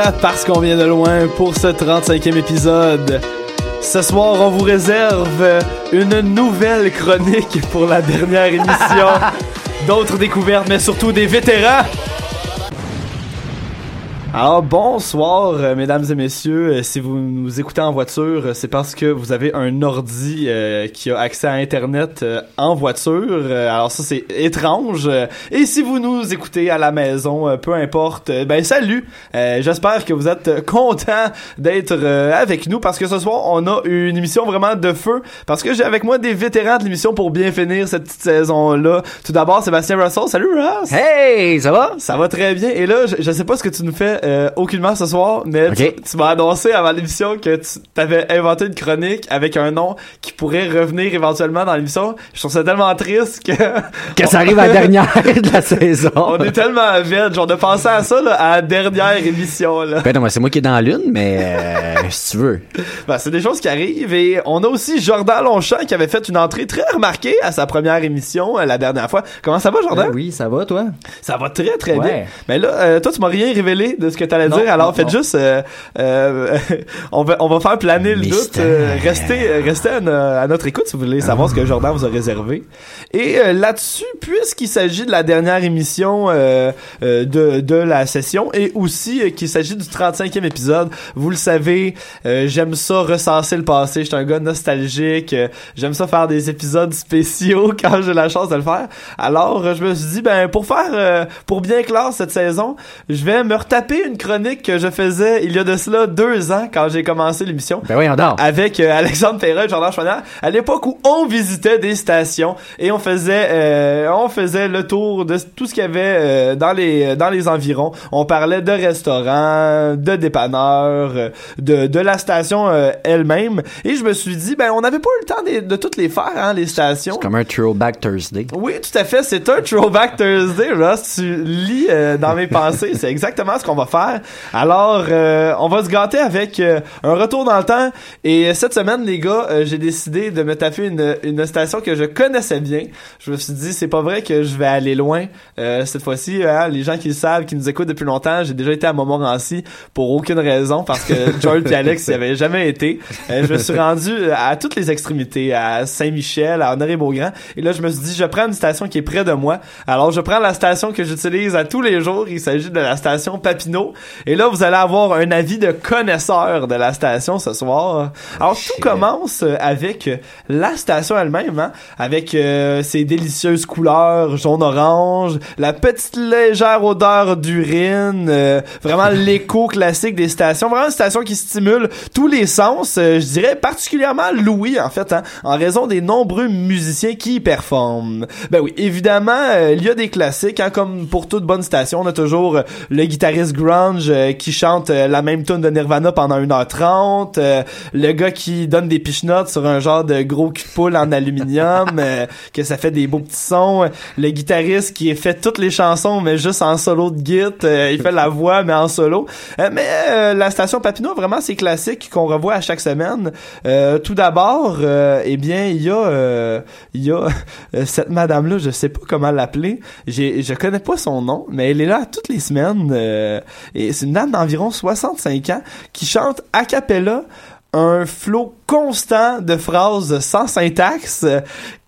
à Parce qu'on vient de loin pour ce 35e épisode. Ce soir, on vous réserve une nouvelle chronique pour la dernière émission. D'autres découvertes, mais surtout des vétérans. Alors bonsoir euh, mesdames et messieurs, Euh, si vous nous écoutez en voiture, euh, c'est parce que vous avez un ordi qui a accès à internet en voiture. Alors ça c'est étrange. Et si vous nous écoutez à la maison, peu importe, ben salut. J'espère que vous êtes contents d'être avec nous parce que ce soir on a une émission vraiment de feu parce que j'ai avec moi des vétérans de l'émission pour bien finir cette petite saison là. Tout d'abord Sébastien Russell, salut Russ. Hey, ça va? Ça va très bien. Et là, je, je sais pas ce que tu nous fais euh, aucunement ce soir, mais tu, m'as annoncé avant l'émission que tu avais inventé une chronique avec un nom qui pourrait revenir éventuellement dans l'émission. Je trouve ça tellement triste que Que ça arrive à la dernière de la saison. on est tellement vite. Genre de penser à ça là, à la dernière émission. Là. Ben non, c'est moi qui est dans la lune, mais euh, si tu veux. Ben, c'est des choses qui arrivent et on a aussi Jordan Longchamp qui avait fait une entrée très remarquée à sa première émission euh, la dernière fois. Comment ça va Jordan? Ben oui, ça va, toi? Ça va très très Ouais. bien. Mais là, euh, toi, tu m'as rien révélé de ce que t'allais dire. Alors, non, faites non. juste, euh, euh, on va on va faire planer le doute. Euh, restez euh, restez à, no- à notre écoute si vous voulez savoir ce que Jordan vous a réservé. Et euh, là-dessus, puisqu'il s'agit de la dernière émission euh, de de la session et aussi qu'il s'agit du 35e épisode, vous le savez, euh, j'aime ça recenser le passé. Je suis un gars nostalgique. j'aime ça faire des épisodes spéciaux quand j'ai la chance de le faire. Alors, je me suis dit, ben pour faire, euh, pour bien clore cette saison, je vais me retaper une chronique que je faisais il y a de cela deux ans quand j'ai commencé l'émission. Ben oui, on dort. Avec euh, Alexandre Perret et Jordan Chouinard, à l'époque où on visitait des stations et on faisait euh, on faisait le tour de tout ce qu'il y avait euh, dans les dans les environs. On parlait de restaurants, de dépanneurs, euh, de, de la station euh, elle-même et je me suis dit ben on n'avait pas eu le temps de, de toutes les faire hein, les stations. Comme un throwback Thursday. Oui, tout à fait. C'est un Throwback Thursday, Ross. Tu lis euh, dans mes pensées. C'est exactement ce qu'on va faire. Alors, euh, on va se gâter avec euh, un retour dans le temps. Et cette semaine, les gars, euh, j'ai décidé de me taper une, une station que je connaissais bien. Je me suis dit, c'est pas vrai que je vais aller loin euh, cette fois-ci. hein. les gens qui le savent, qui nous écoutent depuis longtemps, j'ai déjà été à Montmorency pour aucune raison parce que George et Alex n'y avaient jamais été. Euh, je me suis rendu à toutes les extrémités, à Saint-Michel, à Honoré-Beaugrand. Et là, je me suis dit, je prends une station qui est près de moi. Alors, je prends la station que j'utilise à tous les jours. Il s'agit de la station Papineau. Et là, vous allez avoir un avis de connaisseur de la station ce soir. Alors, tout commence euh, avec la station elle-même, hein, avec euh, ses délicieuses couleurs jaune-orange, la petite légère odeur d'urine, euh, vraiment l'écho classique des stations. Vraiment une station qui stimule tous les sens. euh, je dirais particulièrement Louis, en fait, hein, en raison des nombreux musiciens qui y performent. Ben oui, évidemment, euh, il y a des classiques, hein, comme pour toute bonne station, on a toujours euh, le guitariste grunge grunge euh, qui chante euh, la même tune de Nirvana pendant 1h30, euh, le gars qui donne des pichenottes sur un genre de gros cul poule en aluminium, euh, que ça fait des beaux petits sons, le guitariste qui fait toutes les chansons mais juste en solo de git, euh, il fait la voix mais en solo. Euh, mais la station Papineau vraiment c'est classique qu'on revoit à chaque semaine. Tout d'abord, eh bien il y a il y a cette madame là, je sais pas comment l'appeler. J'ai je connais pas son nom, mais elle est là toutes les semaines euh, et c'est une dame d'environ 65 ans qui chante a cappella un flot constant de phrases sans syntaxe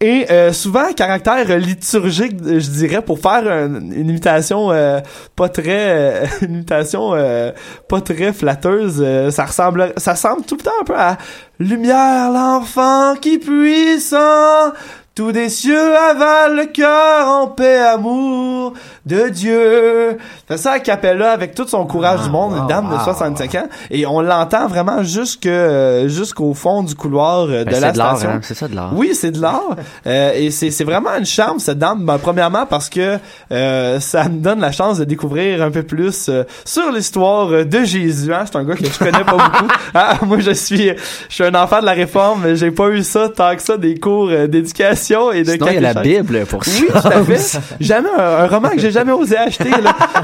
et euh, souvent à caractère liturgique, je dirais, pour faire un- une imitation euh, pas très euh, une imitation euh, pas très flatteuse. euh, ça ressemble ça ressemble tout le temps un peu à Lumière, l'enfant qui puissant tout des cieux avale le cœur en paix, amour de Dieu. Fait ça à Capella avec tout son courage du monde, une dame de 65 ans. Et on l'entend vraiment jusque, euh, jusqu'au fond du couloir euh, de Ben, la c'est de l'art, station. hein, c'est ça de l'art. Oui, c'est de l'art. Euh, et c'est, c'est vraiment une charme, cette dame. Ben, premièrement, parce que euh, ça me donne la chance de découvrir un peu plus euh, sur l'histoire euh, de Jésus. Hein. C'est un gars que je connais pas beaucoup. Ah, moi, je suis je suis un enfant de la Réforme, mais j'ai pas eu ça tant que ça, des cours euh, d'éducation et de Sinon, il y a la. Bible pour ça. Oui, tout à fait. Jamais un, un roman que j'ai jamais osé acheter.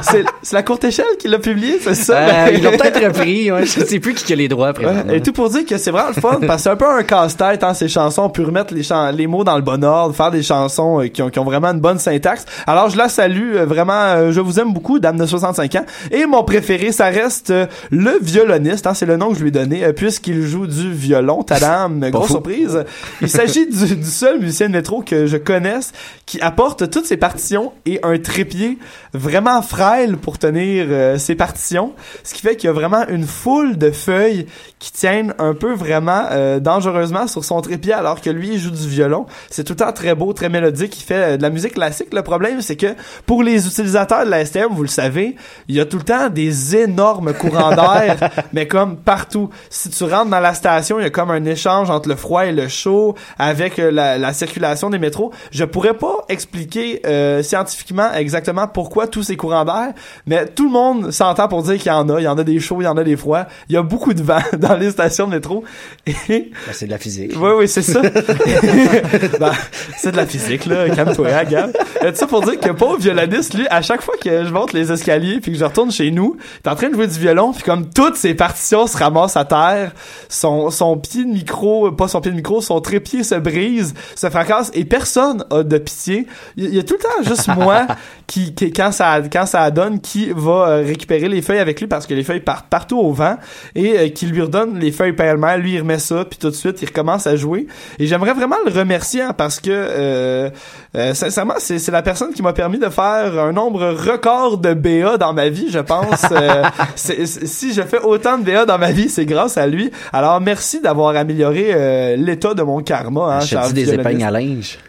C'est, la courte échelle qui l'a publié, c'est ça? Euh, ils l'ont peut-être repris, ouais, je sais plus qui a les droits après. Ouais, et tout pour dire que c'est vraiment le fun parce que c'est un peu un casse-tête hein, ces chansons on peut remettre les chan- les mots dans le bon ordre faire des chansons euh, qui, ont, qui ont vraiment une bonne syntaxe alors je la salue euh, vraiment euh, je vous aime beaucoup dame de 65 ans et mon préféré ça reste euh, le violoniste hein, c'est le nom que je lui ai donné euh, puisqu'il joue du violon tadam grosse fou. surprise il s'agit du, du seul musicien de métro que je connaisse qui apporte toutes ses partitions et un trépied vraiment frêle pour tenir euh, ses partitions ce qui fait qu'il y a vraiment une foule de feuilles qui tiennent un peu vraiment euh, dangereusement sur son trépied alors que lui il joue du violon. C'est tout le temps très beau, très mélodique, il fait euh, de la musique classique. Le problème c'est que pour les utilisateurs de la STM, vous le savez, il y a tout le temps des énormes courants d'air, mais comme partout. Si tu rentres dans la station, il y a comme un échange entre le froid et le chaud avec la, la circulation des métros. Je pourrais pas expliquer euh, scientifiquement exactement pourquoi tous ces courants d'air, mais tout le monde s'entend pour dire qu'il y en a. Il y en a des chauds, il y en a des froids. Il y a beaucoup de vent dans les stations de métro. Et Ben, c'est de la physique. oui, oui, c'est ça. Ben, c'est de la physique, là. Calme-toi, hein, Gab. Euh, tout ça pour dire que pauvre violoniste, lui, à chaque fois que je monte les escaliers puis que je retourne chez nous, il est en train de jouer du violon puis comme toutes ses partitions se ramassent à terre, son, son pied de micro, pas son pied de micro, son trépied se brise, se et personne a de pitié. Il y a tout le temps juste moi qui, qui quand ça quand ça donne qui va euh, récupérer les feuilles avec lui parce que les feuilles partent partout au vent et euh, qui lui redonne les feuilles pêle-mêle. Lui il remet ça puis tout de suite il recommence à jouer. Et j'aimerais vraiment le remercier hein, parce que euh, euh, sincèrement c'est c'est la personne qui m'a permis de faire un nombre record de BA dans ma vie je pense. Euh, si je fais autant de BA dans ma vie c'est grâce à lui. Alors merci d'avoir amélioré l'état de mon karma hein, des épingles à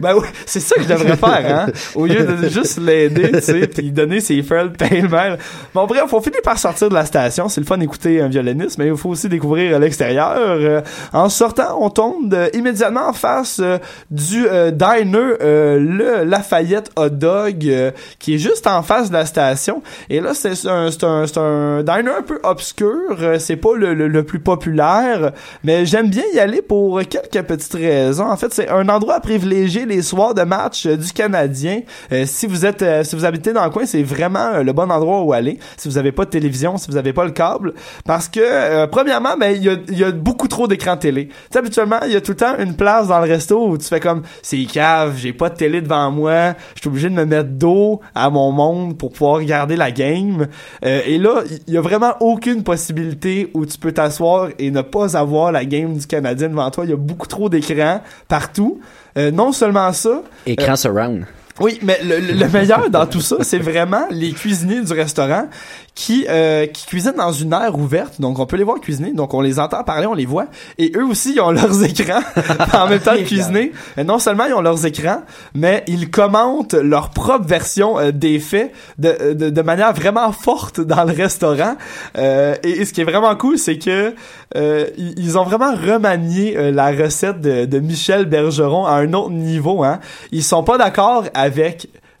Ben oui, c'est ça que je devrais faire, hein. Au lieu de juste l'aider, tu sais, puis donner ses feuilles pêle-mêle. Bon, bref, faut finir par sortir de la station. C'est le fun d'écouter un violoniste, mais il faut aussi découvrir l'extérieur. Euh, en sortant, on tombe immédiatement en face euh, du euh, diner, le Lafayette Hot Dog, qui est juste en face de la station. Et là, c'est un, un, un diner un peu obscur. C'est pas le, le, plus populaire, mais j'aime bien y aller pour quelques petites raisons. En fait, c'est un endroit à les soirs de match euh, du Canadien. Euh, si vous êtes, euh, si vous habitez dans le coin, c'est vraiment le bon endroit où aller. Si vous avez pas de télévision, si vous avez pas le câble, parce que premièrement, ben il y a, y a beaucoup trop d'écrans télé. Tu sais, habituellement, il y a tout le temps une place dans le resto où tu fais comme c'est cave, j'ai pas de télé devant moi, je suis obligé de me mettre dos à mon monde pour pouvoir regarder la game. Euh, et là, il y a vraiment aucune possibilité où tu peux t'asseoir et ne pas avoir la game du Canadien devant toi. Il y a beaucoup trop d'écrans partout. Euh, non seulement ça, Écran surround. Oui, mais le, le- le meilleur dans tout ça, c'est vraiment les cuisiniers du restaurant qui euh, qui cuisinent dans une aire ouverte. Donc on peut les voir cuisiner, donc on les entend parler, on les voit. Et eux aussi, ils ont leurs écrans en même temps de cuisiner. Non seulement ils ont leurs écrans, mais ils commentent leur propre version euh, des faits de, de, de manière vraiment forte dans le restaurant. Euh, et, ce qui est vraiment cool, c'est que euh, ils ont vraiment remanié euh, la recette de, de Michel Bergeron à un autre niveau. Hein. Ils sont pas d'accord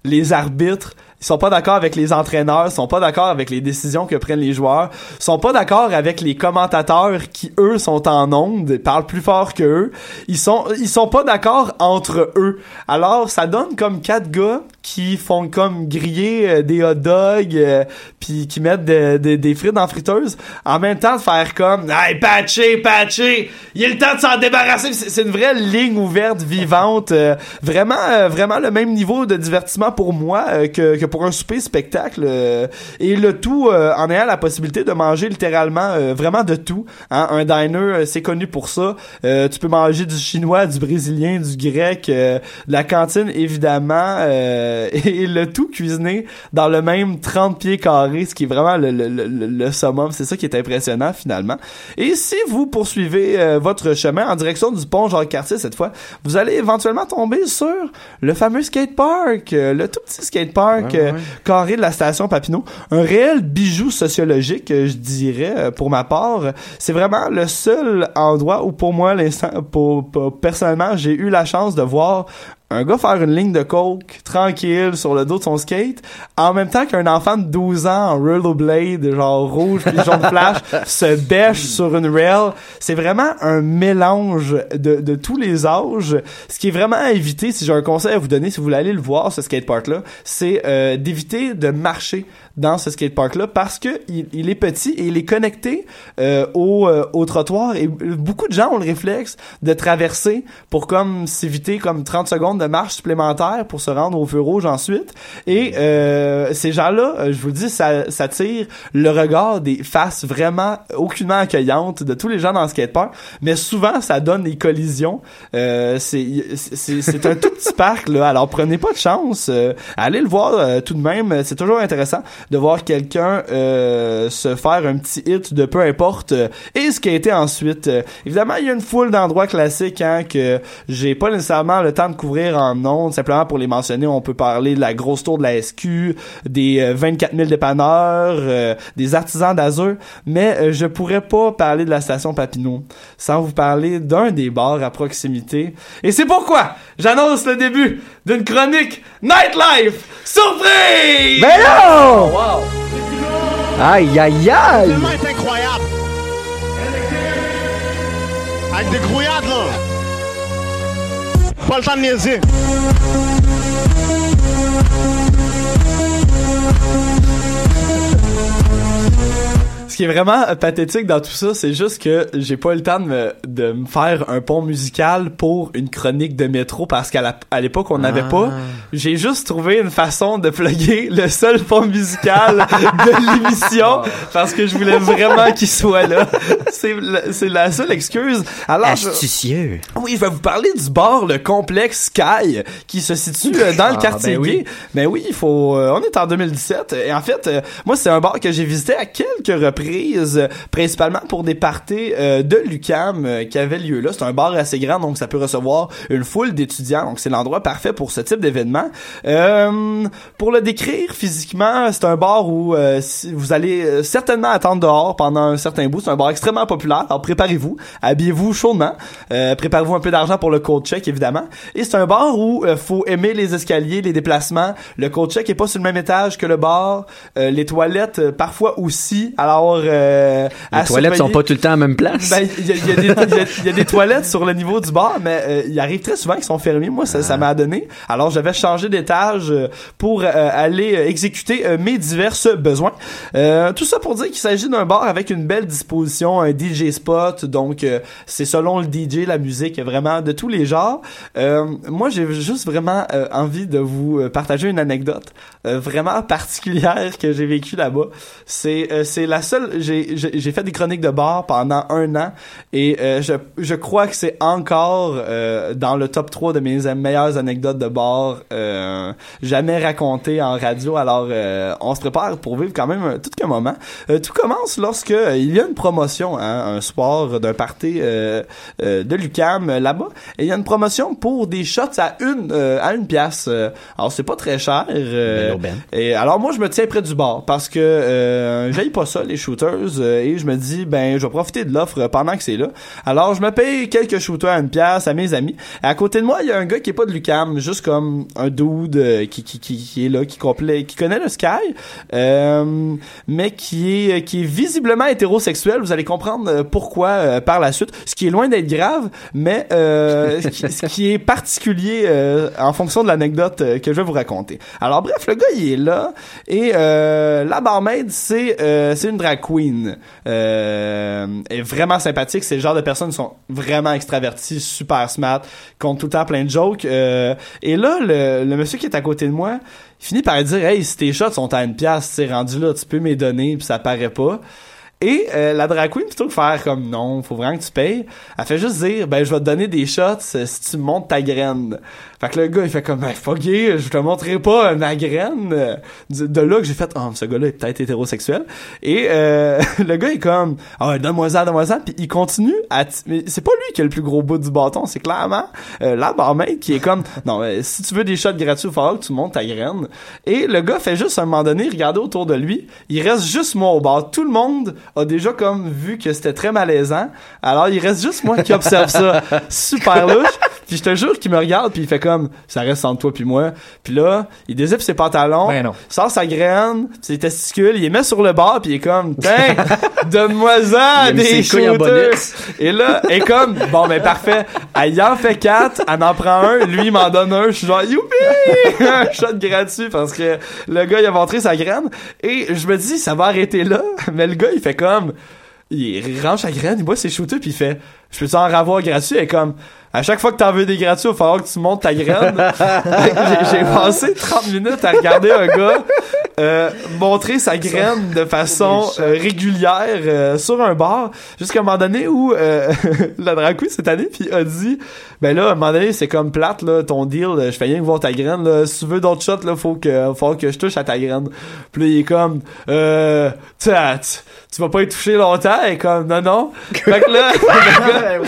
les arbitres, ils sont pas d'accord avec les entraîneurs, ils sont pas d'accord avec les décisions que prennent les joueurs, ils sont pas d'accord avec les commentateurs qui eux sont en onde, parlent plus fort que eux. Ils sont ils sont pas d'accord entre eux. Alors ça donne comme quatre gars qui font comme griller euh, des hot dogs euh, puis qui mettent de- de- des frites dans la friteuse en même temps de faire comme hey patché patché il est le temps de s'en débarrasser c'est une vraie ligne ouverte vivante euh, vraiment euh, vraiment le même niveau de divertissement pour moi que, que pour un souper spectacle et le tout en ayant la possibilité de manger littéralement vraiment de tout hein. un diner c'est connu pour ça tu peux manger du chinois du brésilien du grec de la cantine évidemment et le tout cuisiné dans le même 30 pieds carrés ce qui est vraiment le, le, le, le summum. C'est ça qui est impressionnant finalement. Et si vous poursuivez euh, votre chemin en direction du pont Jacques-Cartier cette fois vous allez éventuellement tomber sur le fameux skate park euh, le tout petit skate park euh, carré de la station Papineau. Un réel bijou sociologique euh, je dirais euh, pour ma part. C'est vraiment le seul endroit où pour moi pour- personnellement j'ai eu la chance de voir un gars faire une ligne de coke tranquille sur le dos de son skate en même temps qu'un enfant de 12 ans en rollerblade genre rouge puis jaune flash se bêche sur une rail. C'est vraiment un mélange de, de tous les âges. Ce qui est vraiment à éviter si j'ai un conseil à vous donner si vous voulez aller le voir ce skatepark là c'est euh, d'éviter de marcher dans ce skatepark là parce que il, il est petit et il est connecté euh, au, euh, au trottoir et beaucoup de gens ont le réflexe de traverser pour comme s'éviter comme 30 secondes de marche supplémentaire pour se rendre au feu rouge ensuite. Et euh, ces gens-là euh, je vous dis ça, ça tire le regard des faces vraiment aucunement accueillantes de tous les gens dans le skatepark. Mais souvent ça donne des collisions. Euh, c'est un tout petit parc là. Alors prenez pas de chance. Euh, allez le voir euh, tout de même. C'est toujours intéressant de voir quelqu'un euh, se faire un petit hit de peu importe et ce qui a été ensuite évidemment il y a une foule d'endroits classiques hein, que j'ai pas nécessairement le temps de couvrir en ondes simplement pour les mentionner on peut parler de la grosse tour de la SQ des euh, 24 000 dépanneurs euh, des artisans d'Azur mais euh, je pourrais pas parler de la station Papineau sans vous parler d'un des bars à proximité et c'est pourquoi j'annonce le début d'une chronique Nightlife surprise Ben non! Aïe, aïe, aïe! Tellement est incroyable. Avec des grouillades, là. Pas qui est vraiment euh, pathétique dans tout ça, c'est juste que j'ai pas eu le temps de me, de me faire un pont musical pour une chronique de métro parce qu'à à l'époque on n'avait pas. J'ai juste trouvé une façon de plugger le seul pont musical de l'émission parce que je voulais vraiment qu'il soit là. C'est la, seule excuse. Alors je- Astucieux. oui, je vais vous parler du bar le complexe Sky qui se situe euh, dans le Ah, quartier ben oui. Mais oui, il faut euh, on est en 2017 et en fait euh, moi c'est un bar que j'ai visité à quelques reprises principalement pour des parties euh, de l'UCAM euh, qui avaient lieu là. C'est un bar assez grand donc ça peut recevoir une foule d'étudiants donc c'est l'endroit parfait pour ce type d'événement. Euh, pour le décrire physiquement, c'est un bar où vous allez certainement attendre dehors pendant un certain bout. C'est un bar extrêmement populaire. Alors préparez-vous, habillez-vous chaudement, préparez-vous un peu d'argent pour le code check évidemment. Et c'est un bar où faut aimer les escaliers, les déplacements. Le code check est pas sur le même étage que le bar. Les toilettes parfois aussi. Alors euh, Les toilettes sont pas tout le temps à la même place. Ben, il y, a- y des- il y a- il y a des toilettes sur le niveau du bar, mais euh, il arrive très souvent qu'ils sont fermés. Moi, ça, ça m'a donné. Alors, j'avais changé d'étage euh, pour aller exécuter mes divers besoins. Tout ça pour dire qu'il s'agit d'un bar avec une belle disposition, un DJ spot. Donc, c'est selon le DJ, la musique, vraiment de tous les genres. Moi, j'ai juste vraiment envie de vous partager une anecdote vraiment particulière que j'ai vécue là-bas. C'est euh, c'est la seule. J'ai fait des chroniques de bar pendant un an et euh, je je crois que c'est encore euh, dans le top 3 de mes meilleures anecdotes de bar euh, jamais racontées en radio. Alors on se prépare pour vivre quand même un, tout qu'un moment. Tout commence lorsque il y a une promotion hein, un soir d'un party de Lucam là-bas et il y a une promotion pour des shots à une à une pièce. Alors c'est pas très cher. et alors moi je me tiens près du bar parce que euh, j'aille pas ça les shooters euh, et je me dis ben je vais profiter de l'offre pendant que c'est là. Alors je me paye quelques shooters à une pièce à mes amis. à côté de moi, il y a un gars qui est pas de Lucam, juste comme un dude euh, qui, qui, qui, qui est là, qui complet, qui connaît le Sky, euh, mais qui est qui est visiblement hétérosexuel. Vous allez comprendre euh, pourquoi euh, par la suite. Ce qui est loin d'être grave, mais euh, ce, qui, est particulier euh, en fonction de l'anecdote euh, que je vais vous raconter. Alors bref, le gars il est là et euh, la barmaid c'est euh, c'est une drag queen. Euh, est vraiment sympathique. C'est le genre de personnes qui sont vraiment extraverties, super smart, ont tout le temps plein de jokes. Euh, et là, le, monsieur qui est à côté de moi, il finit par dire Hey, si tes shots sont à une pièce, c'est rendu là, tu peux m'y donner, puis ça paraît pas. Et euh, la drag queen, plutôt que faire comme non, faut vraiment que tu payes, elle fait juste dire ben je vais te donner des shots si tu me montes ta graine. Fait que le gars il fait comme ben fuck it, je te montrerai pas ma graine. Euh, De, là que j'ai fait oh ce gars-là est peut-être hétérosexuel. Et euh, le gars est comme ah ouais, donne-moi ça, donne-moi ça, puis il continue à t- mais c'est pas lui qui a le plus gros bout du bâton, c'est clairement euh, la barmaid qui est comme non euh, si tu veux des shots gratuits, il faut que tu montes ta graine. Et le gars fait juste à un moment donné regarder autour de lui, il reste juste moi au bar. Tout le monde a déjà comme vu que c'était très malaisant. Alors il reste juste moi qui observe ça. Super louche. Puis je te jure qu'il me regarde puis il fait comme ça reste entre toi puis moi. Puis là, il dézippe ses pantalons, Ben non. sort sa graine, ses testicules, il les met sur le bar puis il est comme tiens, donne-moi-en Il a mis des shooters. Et là, est comme bon ben parfait. Elle en fait quatre, elle en prend un, lui il m'en donne un, je suis genre youpi, un shot gratuit parce que le gars il a montré sa graine et je me dis ça va arrêter là, mais le gars il fait comme il range sa graine, il boit ses shooters puis il fait je peux en avoir gratuit? Et comme à chaque fois que t'en veux des gratuits, il va falloir que tu montes ta graine. J'ai- J'ai passé 30 minutes à regarder un gars euh, montrer sa graine de façon euh, régulière euh, sur un bar jusqu'à un moment donné où euh, la drag queen cette année puis a dit ben là à un moment donné c'est comme plate là ton deal je fais rien que voir ta graine là. Si tu veux d'autres shots là faut que faut que je touche à ta graine. Puis là, il est comme euh tu, tu, tu vas pas y toucher longtemps et comme non non. Fait que là le gars,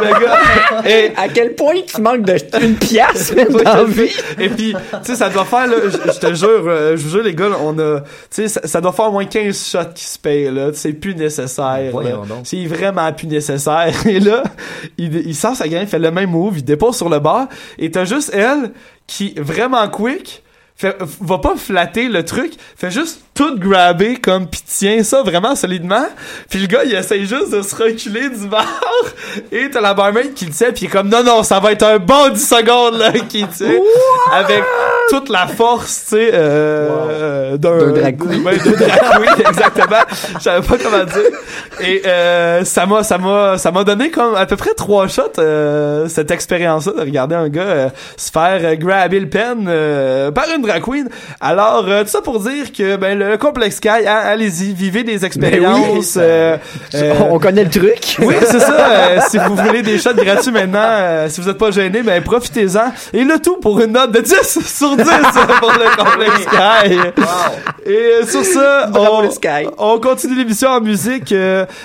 le gars et À quel point tu manques de une pièce même dans la vie? et puis, tu sais, ça doit faire, là, je te jure, je vous jure, les gars, on a, tu sais, ça, ça doit faire au moins 15 shots qui se payent, là. C'est plus nécessaire. C'est vraiment plus nécessaire. Et là, il, il sort sa graine, il fait le même move, il dépose sur le bar, et t'as juste elle qui, vraiment quick, fait, va pas flatter le truc, fait juste tout grabber comme pis tient ça vraiment solidement. Puis le gars il essaye juste de se reculer du bar et t'as la barmaid qui le tient puis il est comme non non ça va être un bon 10 secondes là qui tient avec toute la force tu sais euh, d'un D'un drag queen. drag queen exactement. Je savais pas comment dire. Et euh, ça m'a ça m'a ça m'a donné comme à peu près trois shots euh, cette expérience là de regarder un gars euh, se faire euh, grabber le pen euh, par une drag queen. Alors tout ça pour dire que ben le complexe Sky hein, allez-y vivez des expériences ça- euh, euh, On connaît le truc. oui, c'est ça. euh, si vous voulez des shots gratuits maintenant, si vous êtes pas gêné, ben profitez-en. Et le tout pour une note de 10 sur 10 pour le complexe Sky. Et sur ça, on, Sky. on continue l'émission en musique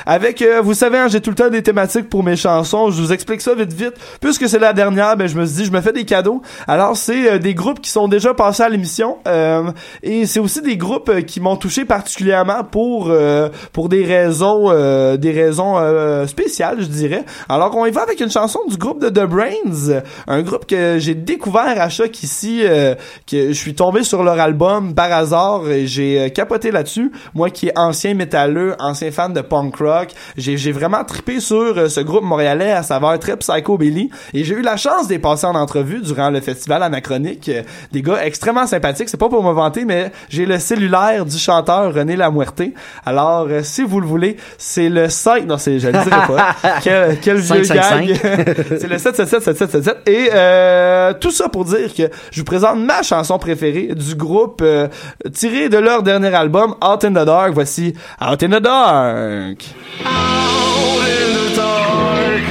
avec, vous savez, hein, j'ai tout le temps des thématiques pour mes chansons. Je vous explique ça vite vite. Puisque c'est la dernière, ben je me suis dit, je me fais des cadeaux. Alors c'est des groupes qui sont déjà passés à l'émission euh, et c'est aussi des groupes qui m'ont touché particulièrement pour euh, pour des raisons euh, des raisons euh, spéciales, je dirais. Alors on y va avec une chanson du groupe de The Brains, un groupe que j'ai découvert à choc ici, euh, que je suis tombé sur leur album par hasard et j'ai euh, capoté là-dessus. Moi qui est ancien métalleux, ancien fan de punk rock, j'ai j'ai vraiment trippé sur euh, ce groupe montréalais à saveur très psychobilly et j'ai eu la chance d'y passer en entrevue durant le festival anachronique. Des gars extrêmement sympathiques, c'est pas pour me vanter mais j'ai le cellulaire du chanteur René Lamuerté. Alors euh, si vous le voulez, c'est le 5 non, c'est je le dirai pas. quel quel vieux 555. gag. c'est le 777 7777 et euh, tout ça pour dire que je vous présente ma chanson préférée du groupe euh, tirée de leur dernier album Out in the Dark. Voici Out in the Dark. Out in the dark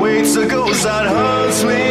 waits a ghost that haunts me.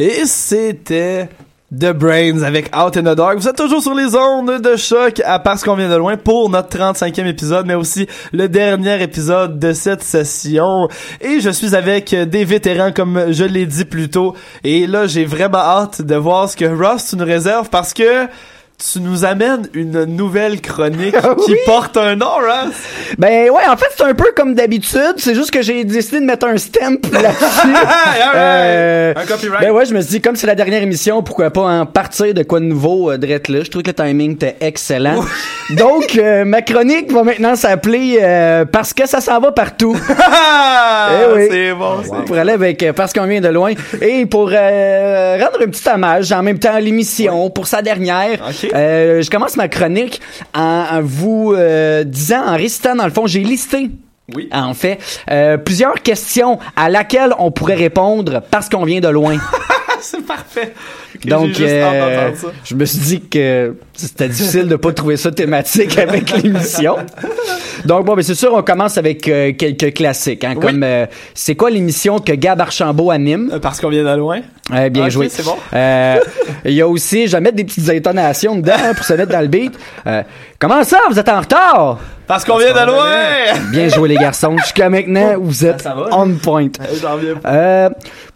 Et c'était The Brains avec Out in the Dark. Vous êtes toujours sur les ondes de choc à parce qu'on vient de loin pour notre 35e épisode, mais aussi le dernier épisode de cette session. Et je suis avec des vétérans comme je l'ai dit plus tôt. Et là, j'ai vraiment hâte de voir ce que Ross nous réserves parce que tu nous amènes une nouvelle chronique qui porte un nom, Ross. Ben ouais, en fait, c'est un peu comme d'habitude. C'est juste que j'ai décidé de mettre un stamp là-dessus. Euh, Un copyright. Ben ouais, je me suis dit, comme c'est la dernière émission, pourquoi pas en partir de quoi de nouveau, euh, drette là. Je trouve que le timing était excellent. Donc, euh, ma chronique va maintenant s'appeler euh, Parce que ça s'en va partout. Eh oui. C'est bon, Pour aller avec Parce qu'on vient de loin. Et pour rendre un petit hommage en même temps à l'émission, pour sa dernière. Euh, je commence ma chronique en, vous euh, disant, en récitant dans le fond, j'ai listé Oui. en fait, euh, plusieurs questions à laquelle on pourrait répondre parce qu'on vient de loin. c'est parfait. Donc, euh, ça. je me suis dit que c'était difficile de pas trouver ça thématique avec l'émission. Donc bon, mais c'est sûr, on commence avec euh, quelques classiques, hein, comme euh, c'est quoi l'émission que Gab Archambault anime? Parce qu'on vient de loin. Bien Ok, joué. c'est bon. Il y a aussi, je vais mettre des petites intonations dedans hein, pour se mettre dans le beat. Comment ça, vous êtes en retard? Parce qu'on vient de loin! Bien joué les garçons. Jusqu'à maintenant, vous êtes on point. J'en. Euh,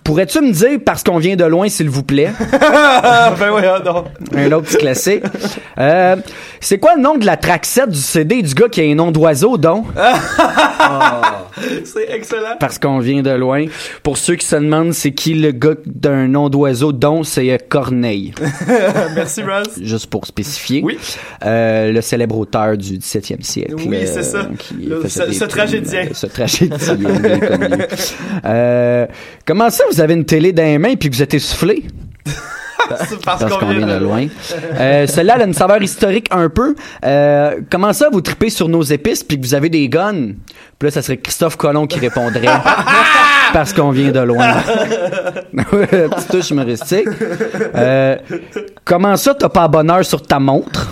Pourrais-tu me dire parce qu'on vient de loin, s'il vous plaît? ben ouais, ah non. Un autre petit classique. Euh, c'est quoi le nom de la 7 du CD du gars qui a un nom d'oiseau, donc? C'est excellent. Parce qu'on vient de loin. Pour ceux qui se demandent c'est qui le gars d'un nom d'oiseau, dont c'est euh, Corneille? Merci, Russ. Juste pour spécifier. Oui. Euh, le célèbre auteur du 17e siècle. Oui, euh, c'est ça. qui Le- faisait ce- tragédien. euh, ce tragédien bien connu. Euh, comment ça, vous avez une télé dans les mains puis que vous êtes essoufflé? Parce, Parce qu'on vient de loin. Euh, Celle-là, elle a une saveur historique un peu. Euh, comment ça, vous tripez sur nos épices puis que vous avez des guns? Puis là, ça serait Christophe Colomb qui répondrait. parce qu'on vient de loin. Petite touche humoristique. Euh, comment ça, t'as pas bonheur sur ta montre?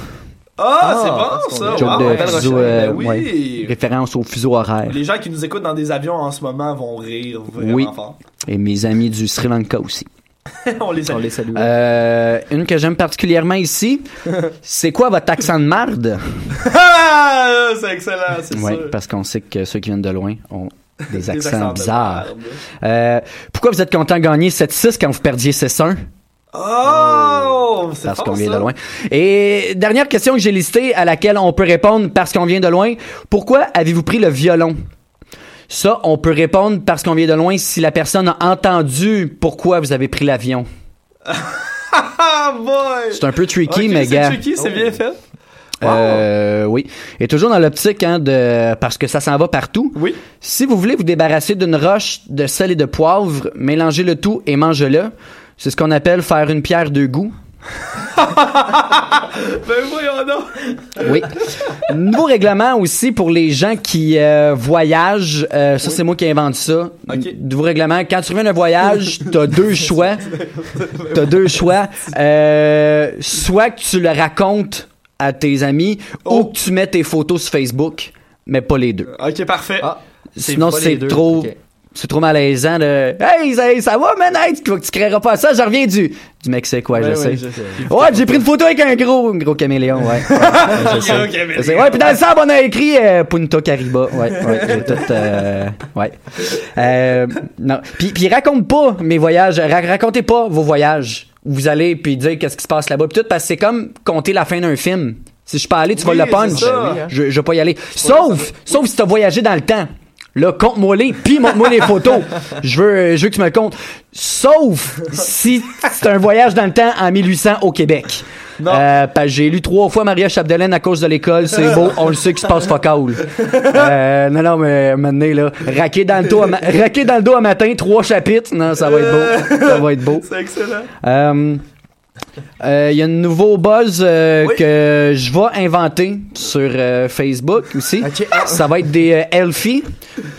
Ah, c'est bon, ça. Joke Wow, de belle fuseau, recherche. euh, Ben oui. ouais. référence au fuseau horaire. Les gens qui nous écoutent dans des avions en ce moment vont rire vraiment Oui. fort. Et mes amis du Sri Lanka aussi. On les salue. salue. Euh, une que j'aime particulièrement ici, c'est quoi votre accent de marde? Ah, c'est excellent, c'est Oui, sûr. parce qu'on sait que ceux qui viennent de loin ont des Des accents, de bizarres. Euh, pourquoi vous êtes content de gagner 7-6 quand vous perdiez 6-1? Oh, c'est Parce qu'on vient ça. de loin. Et dernière question que j'ai listée à laquelle on peut répondre parce qu'on vient de loin. Pourquoi avez-vous pris le violon? Ça, on peut répondre parce qu'on vient de loin si la personne a entendu pourquoi vous avez pris l'avion. Ah, boy! C'est un peu tricky, mais c'est gars. tricky, c'est bien fait. Euh, oui. Et toujours dans l'optique hein, de parce que ça s'en va partout. Oui. Si vous voulez vous débarrasser d'une roche de sel et de poivre, mélangez le tout et mangez-le. C'est ce qu'on appelle faire une pierre deux goûts. Ben voyons donc. Oui. Nouveau règlement aussi pour les gens qui euh, voyagent. Euh, ça, c'est moi qui invente ça. Nouveau règlement. Quand tu reviens d'un voyage, t'as deux choix. T'as deux choix. Euh, soit que tu le racontes à tes amis Oh. ou que tu mets tes photos sur Facebook, mais pas les deux. Ok, parfait. Ah. Sinon, c'est trop... C'est trop malaisant de Hey, ça, ça va, man? Hey, tu, tu créeras pas ça, je reviens du, du Mexique, ouais, Ben je oui, sais. je sais. Ouais, j'ai pris une photo avec un gros, un gros caméléon, ouais. Ouais, je sais. Je. Ouais, puis dans le sable, on a écrit euh, Punta Cariba. Ouais, ouais, j'ai tout. Euh, ouais. Euh, non. Puis, puis raconte pas mes voyages. Ra- racontez pas vos voyages. Vous allez puis dire qu'est-ce qui se passe là-bas. Puis tout, parce que c'est comme compter la fin d'un film. Si je suis pas allé, tu Oui, vas le punch. ça. je, je vais pas y aller. Sauf, sauf si t'as voyagé dans le temps. Là, compte-moi les, puis montre-moi les photos. Je veux, je veux que tu me le comptes. Sauf si c'est un voyage dans le temps en 1800 au Québec. Euh, j'ai lu trois fois Maria Chapdelaine à cause de l'école. C'est beau, on le sait qu'il se passe fuck all. Euh, non, non, mais maintenant, là, raquer dans le dos, à raquer dans le dos à matin, trois chapitres. Non, ça va être beau. Ça va être beau. C'est excellent. Euh, euh, Il y a un nouveau buzz euh, que je vais inventer sur euh, Facebook aussi. Ça va être des euh, elfies.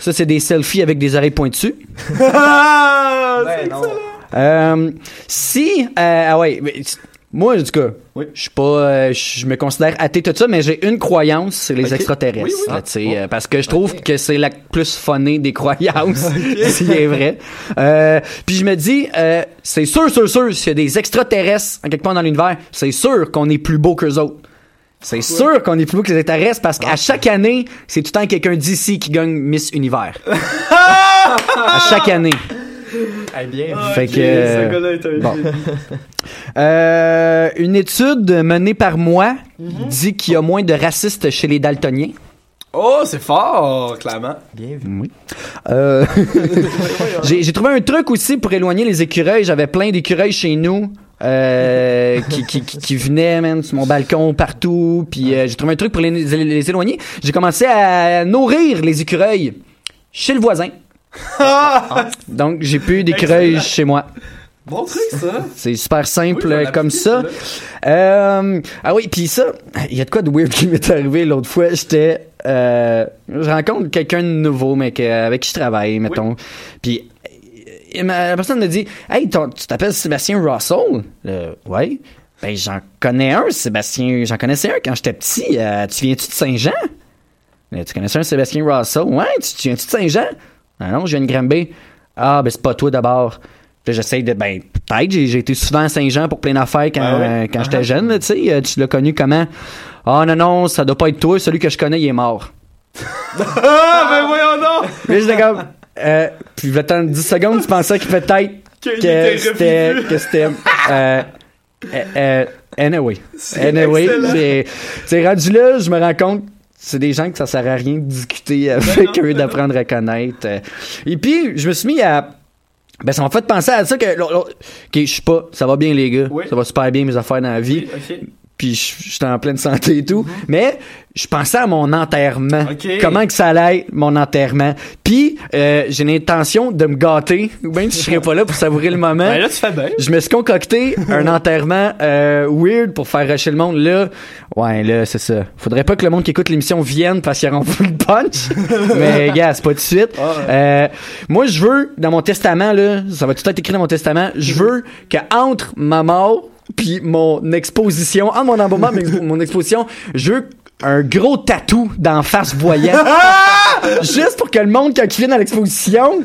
Ça, c'est des selfies avec des oreilles pointues. Ah, c'est excellent. Euh, si, euh, ah ouais, mais, moi, en tout cas, je suis pas, euh, je me considère athée tout ça, mais j'ai une croyance, c'est les extraterrestres, Oui, oui. là, sais, euh, parce que je trouve que c'est la plus funnée des croyances, s'il est vrai. Euh, puis je me dis, euh, c'est sûr, sûr, sûr, s'il y a des extraterrestres en quelque part dans l'univers, c'est sûr qu'on est plus beau qu'eux autres. C'est sûr qu'on est plus beau que les extraterrestres parce qu'à chaque année, c'est tout le temps quelqu'un d'ici qui gagne Miss Univers. à chaque année. Eh bien, Fait ok, que, euh, bon. Euh, une étude menée par moi dit qu'il y a moins de racistes chez les daltoniens. Oh, c'est fort, clairement. Oui. Euh, j'ai trouvé un truc aussi pour éloigner les écureuils. J'avais plein d'écureuils chez nous. euh, qui, qui, qui, qui venaient man, sur mon balcon partout puis euh, j'ai trouvé un truc pour les, les- les éloigner j'ai commencé à nourrir les écureuils chez le voisin donc j'ai plus d'écureuils chez moi Bon truc, ça. c'est super simple Oui, euh, comme ça. Euh, ah oui, puis ça, il y a de quoi de weird qui m'est arrivé l'autre fois. J'étais, euh, je rencontre quelqu'un de nouveau, mais avec qui je travaille, mettons. Puis euh, la personne me dit, hey, ton- tu t'appelles Sébastien Russell Le, Ouais. Ben j'en connais un, Sébastien. J'en connaissais un quand j'étais petit. Euh, tu viens-tu de Saint-Jean? Euh, Tu connaissais un Sébastien Russell? Ouais. Tu, tu viens-tu de Saint-Jean? Ah non, je viens de Granby. Ah ben c'est pas toi d'abord. Puis j'essaye de. Ben, peut-être, j'ai, été souvent à Saint-Jean pour plein d'affaires quand, Ah ouais? quand j'étais jeune, tu sais. Euh, Tu l'as connu comment? Ah non, non, ça doit pas être toi. Celui que je connais, il est mort. Ah, ben voyons donc. Puis j'étais comme. Euh, puis le temps de 10 secondes, tu pensais que peut-être Qu'il que était c'était. Que c'était. Euh, euh, anyway. Anyway. c'est rendu là, je me rends compte. C'est des gens que ça sert à rien de discuter avec Ben non, eux, d'apprendre à connaître. Et puis, je me suis mis à. Ben, ça m'a fait penser à ça que. ok, je suis pas. Ça va bien, les gars. Oui. Ça va super bien, mes affaires dans la vie. Puis, j'étais en pleine santé et tout. Mais, je pensais à mon enterrement. Mhm. Ok. Comment que ça allait, mon enterrement? Puis, euh, j'ai l'intention de me gâter. Même si je serais pas là pour savourer le moment. Ben là, tu fais bien. Je me suis concocté un enterrement euh, weird pour faire rusher le monde. Là, ouais, là, c'est ça. Faudrait pas que le monde qui écoute l'émission vienne parce qu'ils auront plus le punch. Mais, gars, c'est pas tout de suite. Euh, moi, je veux, dans mon testament, là, ça va tout être écrit dans mon testament, je veux que entre ma mort puis mon exposition, entre mon embaumement mon exposition, je veux un gros tatou d'en face voyant. Juste pour que le monde, quand il vient dans l'exposition,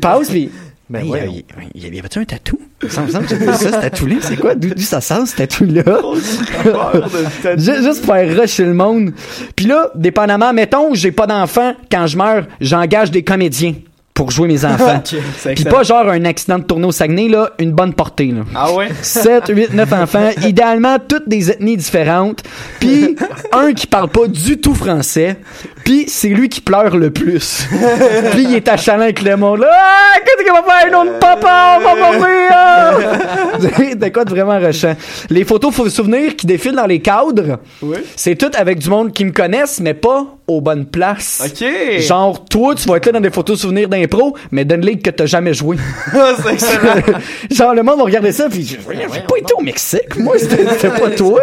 passe puis ben, il y a- il y, il y avait un tatou? Il me semble que ça, ce tatou-là. C'est quoi? D'où ça sort, ce tatou-là? Ju- Juste pour faire rusher le monde. Puis là, dépendamment, mettons, j'ai pas d'enfants, quand je meurs, j'engage des comédiens pour jouer mes enfants. Ok, c'est Puis pas genre un accident de tournée au Saguenay, là, une bonne portée, là. Ah ouais? 7, 8, 9 enfants, idéalement toutes des ethnies différentes, puis un qui parle pas du tout français, puis c'est lui qui pleure le plus. puis il est achalant avec le monde. là. Ah, qu'est-ce qu'il va faire? Un autre papa, on va mourir! de quoi de vraiment rushant. Les photos faux souvenirs qui défilent dans les cadres, Oui. c'est tout avec du monde qui me connaissent, mais pas aux bonnes places. Ok. Genre, toi, tu vas être là dans des photos souvenirs d'impro, mais d'une ligue que t'as jamais joué. Ah, c'est excellent. Genre, le monde va regarder ça, puis j'ai pas été au Mexique, moi, c'était pas toi.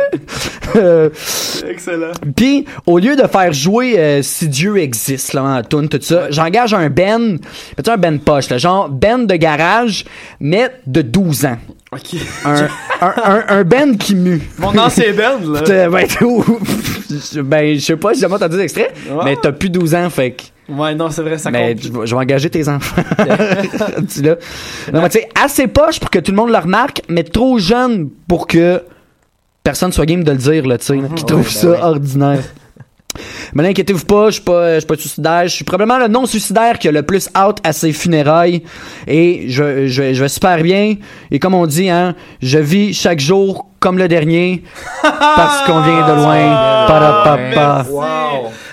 Euh, excellent. puis, au lieu de faire jouer euh, Si Dieu existe, là, en tune, tout ça, j'engage un Ben, peut-être un Ben poche, là, genre Ben de garage, mais de 12 ans. Ok. Un, un, un, un Ben qui mue. Mon ancien band, là. Ben, ben, je sais pas, j'ai jamais entendu l'extrait, mais t'as plus 12 ans, fait que. Ouais, non, c'est vrai, ça Mais compte. je, vais- je vais engager tes enfants. Tu là. Non, mais tu sais, assez poche pour que tout le monde le remarque, mais trop jeune pour que personne soit game de le dire, là, tu sais, qui trouve ça ordinaire. Mais n'inquiétez-vous pas, je suis pas, suis pas suicidaire. Je suis probablement le non-suicidaire qui a le plus out à ses funérailles. Et je, je, je vais super bien. Et comme on dit, hein, je vis chaque jour comme le dernier parce qu'on vient de loin. Parapapa. Wow.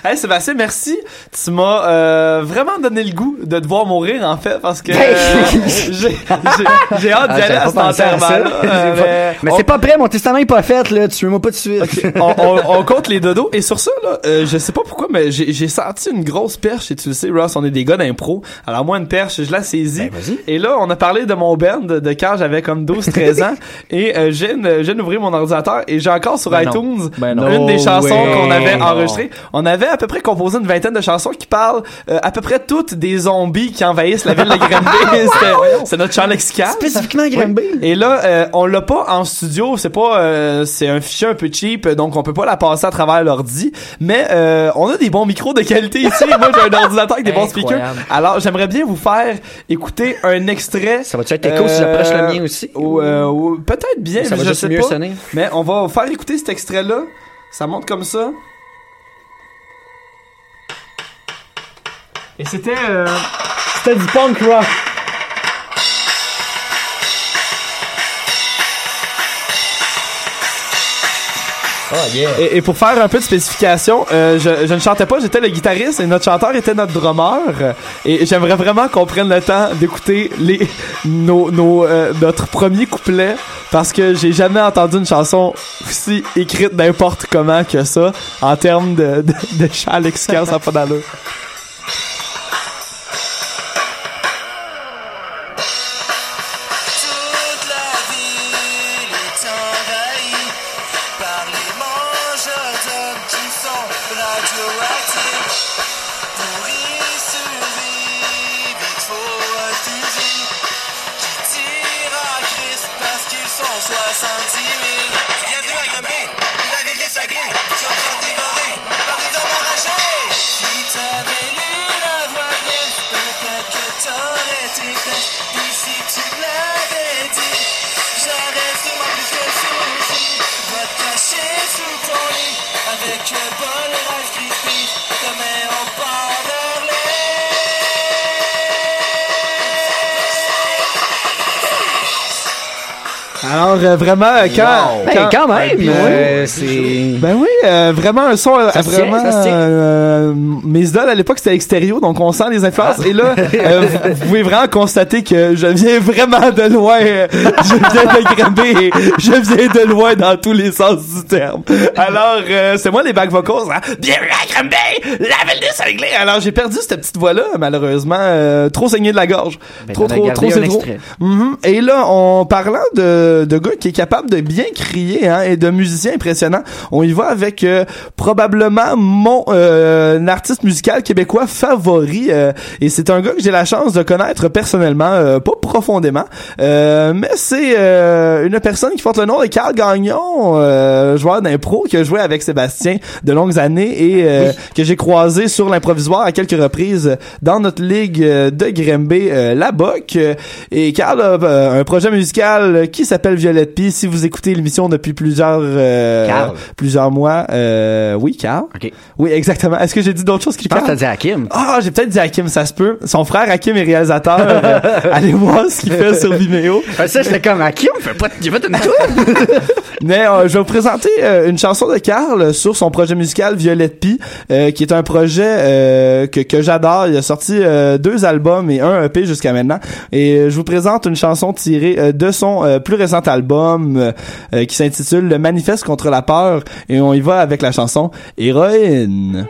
Hey Sébastien, merci. Tu m'as euh, vraiment donné le goût de te voir mourir en fait parce que euh, j'ai j'ai- j'ai hâte d'y Ah, aller j'avais à pas cet pensé à ça. enterrement-là. Euh, J'ai pas- Mais c'est pas prêt, mon testament est pas fait, là. Tu moi pas de suite. on, on- on compte les dodos et sur ça là, euh, je sais pas pourquoi mais j'ai j'ai senti une grosse perche et tu le sais Ross, on est des gars d'impro. Alors moi une perche, je la saisis. et là on a parlé de mon band de, quand j'avais comme 12 13 ans et euh, j'ai une- d'ouvrir mon ordinateur et j'ai encore sur Ben non. iTunes Ben non. une des No chansons qu'on avait Non. enregistrées. On avait à peu près composé une vingtaine de chansons qui parlent euh, à peu près toutes des zombies qui envahissent la ville de Granby. C'est notre chant lexical. Spécifiquement Granby. Et là, euh, on l'a pas en studio, c'est pas, euh, c'est un fichier un peu cheap, donc on peut pas la passer à travers l'ordi. Mais euh, on a des bons micros de qualité ici. Moi, j'ai un ordinateur avec des bons speakers. Alors, j'aimerais bien vous faire écouter un extrait. Ça va-tu être écho si j'approche le mien aussi? Ou, euh, ou peut-être bien, Ça mais va je juste sais mieux pas. Mais on va faire écouter cet extrait-là. Ça monte comme ça. Et c'était, euh, c'était du punk rock. Et, et pour faire un peu de spécification, euh, je, ne chantais pas, j'étais le guitariste et notre chanteur était notre drummer. Et j'aimerais vraiment qu'on prenne le temps d'écouter les nos, euh, notre premier couplet parce que j'ai jamais entendu une chanson aussi écrite n'importe comment que ça en termes de, de, de chant d'allure. Alors euh, vraiment euh, quand, Ben, quand même, Ben, euh, oui. ben oui euh, vraiment un son Ça tient, vraiment ça tient. euh, mes idoles à l'époque c'était extérieur donc on sent les influences et là euh, vous, vous pouvez vraiment constater que je viens vraiment de loin je viens de et je viens de loin dans tous les sens du terme alors euh, c'est moi les back vocals hein. bienvenue à Granby la ville des cinglés alors j'ai perdu cette petite voix là malheureusement euh, trop saigné de la gorge Ben, trop trop trop c'est trop. Mhm. Et là, en parlant de, de gars qui est capable de bien crier hein, et de musiciens impressionnants, on y va avec euh, probablement mon euh, artiste musical québécois favori. euh, et c'est un gars que j'ai la chance de connaître personnellement, euh, pas profondément, euh, mais c'est euh, une personne qui porte le nom de Carl Gagnon, euh, joueur d'impro qui a joué avec Sébastien de longues années et euh, que j'ai croisé sur l'improvisoire à quelques reprises dans notre ligue de Grimby, euh, la BOC. Et Carl a euh, un projet musical qui s'appelle Violette Pie. Si vous écoutez l'émission depuis plusieurs euh, plusieurs mois, euh, oui, Carl. Ok. Oui, exactement. Est-ce que j'ai dit d'autres choses qui Je pense que Carl? t'as dit Hakim. Ah, j'ai peut-être dit Hakim, ça se peut. Son frère Hakim est réalisateur. Euh, allez voir ce qu'il fait sur Vimeo. Ça, j'étais comme Hakim, fais pas, pas une. Mais je vais vous présenter une chanson de Carl sur son projet musical Violette euh, qui est un projet que, que j'adore. Il a sorti deux albums et un EP jusqu'à maintenant. Et je vous présente une chanson tirée de son plus récent album euh, euh, qui s'intitule Le Manifeste contre la peur. Et on y va avec la chanson Héroïne.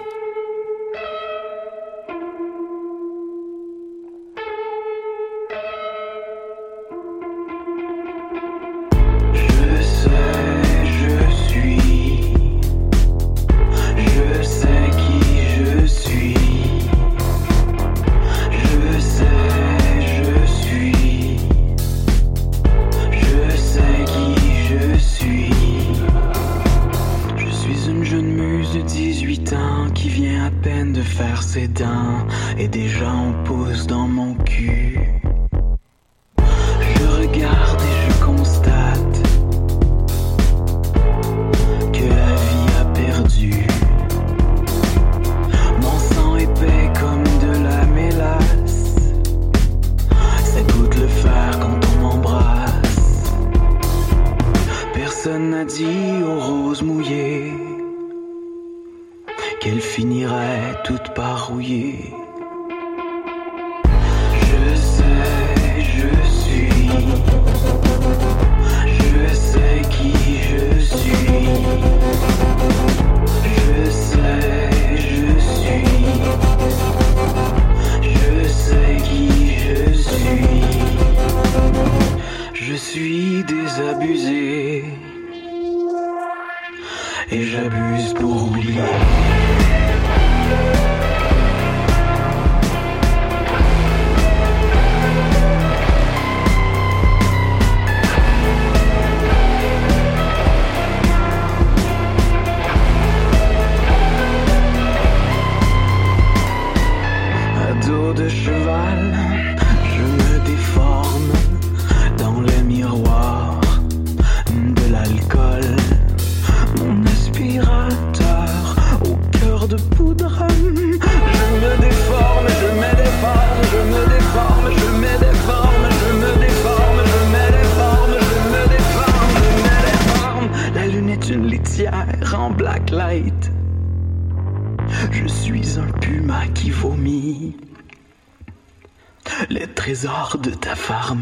De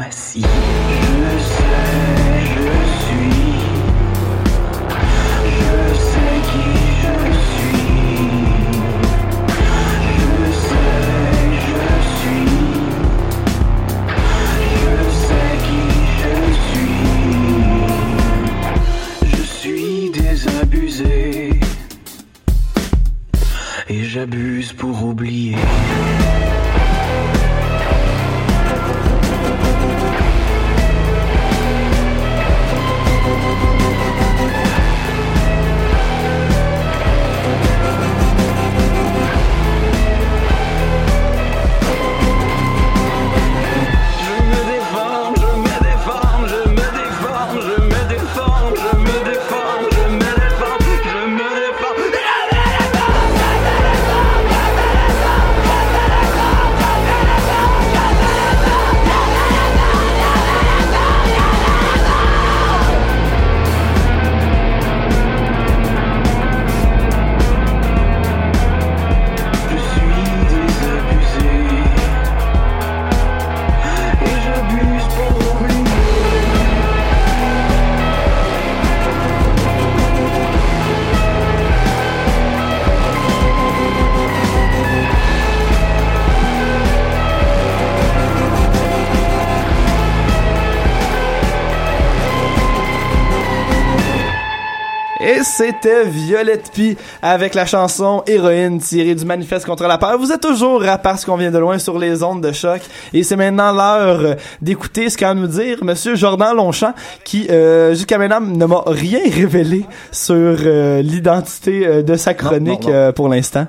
Et c'était Violette P avec la chanson Héroïne tirée du manifeste contre la peur. Vous êtes toujours à parce qu'on vient de loin sur les ondes de choc. Et c'est maintenant l'heure d'écouter ce qu'a à nous dire Monsieur Jordan Longchamp qui, euh, jusqu'à maintenant, ne m'a rien révélé sur euh, l'identité euh, de sa chronique non, non. euh, pour l'instant.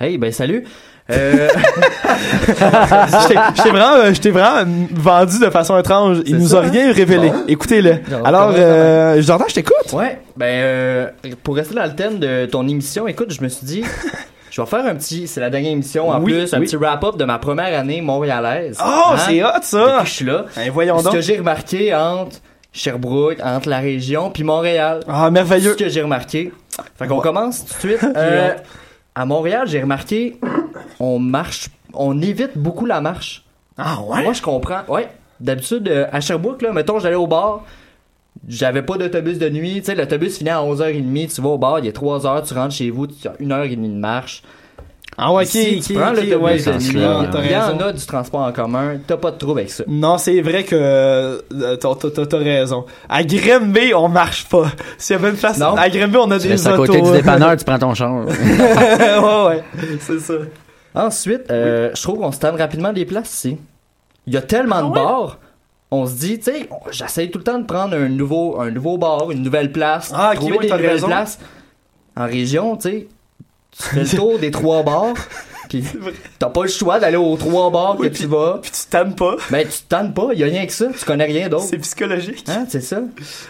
Hey, ben salut. Euh, Je t'ai- je t'ai vraiment, euh, je t'ai vraiment vendu de façon étrange. Il nous ça, a rien révélé. Bon. Écoutez-le. Alors, euh, Jordan, je t'écoute. ouais, ben euh, pour rester dans le thème de ton émission, écoute, je me suis dit, je vais faire un petit, c'est la dernière émission en Oui, plus, un oui. petit wrap-up de ma première année montréalaise. Oh, Hein? c'est hot, ça. Depuis que je suis là. Ben, voyons Ce donc. que j'ai remarqué entre Sherbrooke, entre la région, puis Montréal. Ah, merveilleux. Ce que j'ai remarqué. Fait qu'on Ouais. commence tout de suite. Euh, à Montréal, j'ai remarqué, on marche, on évite beaucoup la marche. Ah ouais? Moi, je comprends. Ouais. D'habitude, euh, à Sherbrooke, là, mettons, j'allais au bar, j'avais pas d'autobus de nuit. Tu sais, l'autobus finit à 11h30, tu vas au bar, il est 3h, tu rentres chez vous, tu as une heure et demie de marche. Ah ouais, Ici, ok, tu prends ok, l'autobus ouais, il y en a du transport en commun, t'as pas de trouble avec ça. Non, c'est vrai que euh, t'as, raison. À Grimby, on marche pas. S'il y avait une place Non. à Grimby, on a Tu des restes à côté du dépanneur, tu prends ton char. ouais, ouais, c'est ça. Ensuite, euh, je trouve qu'on se tanne rapidement des places ici. Il y a tellement Ah de bars. On se dit, tu sais, j'essaye tout le temps de prendre un nouveau, un nouveau bar, une nouvelle place, Ah, trouver ouais, des nouvelles raison. places. En région, tu sais, tu fais le tour des trois bars, puis t'as pas le choix d'aller aux trois bars Oui, que tu vas. Puis tu tannes pas. Ben, tu tannes pas, y a rien que ça, tu connais rien d'autre. C'est psychologique. Hein, c'est ça?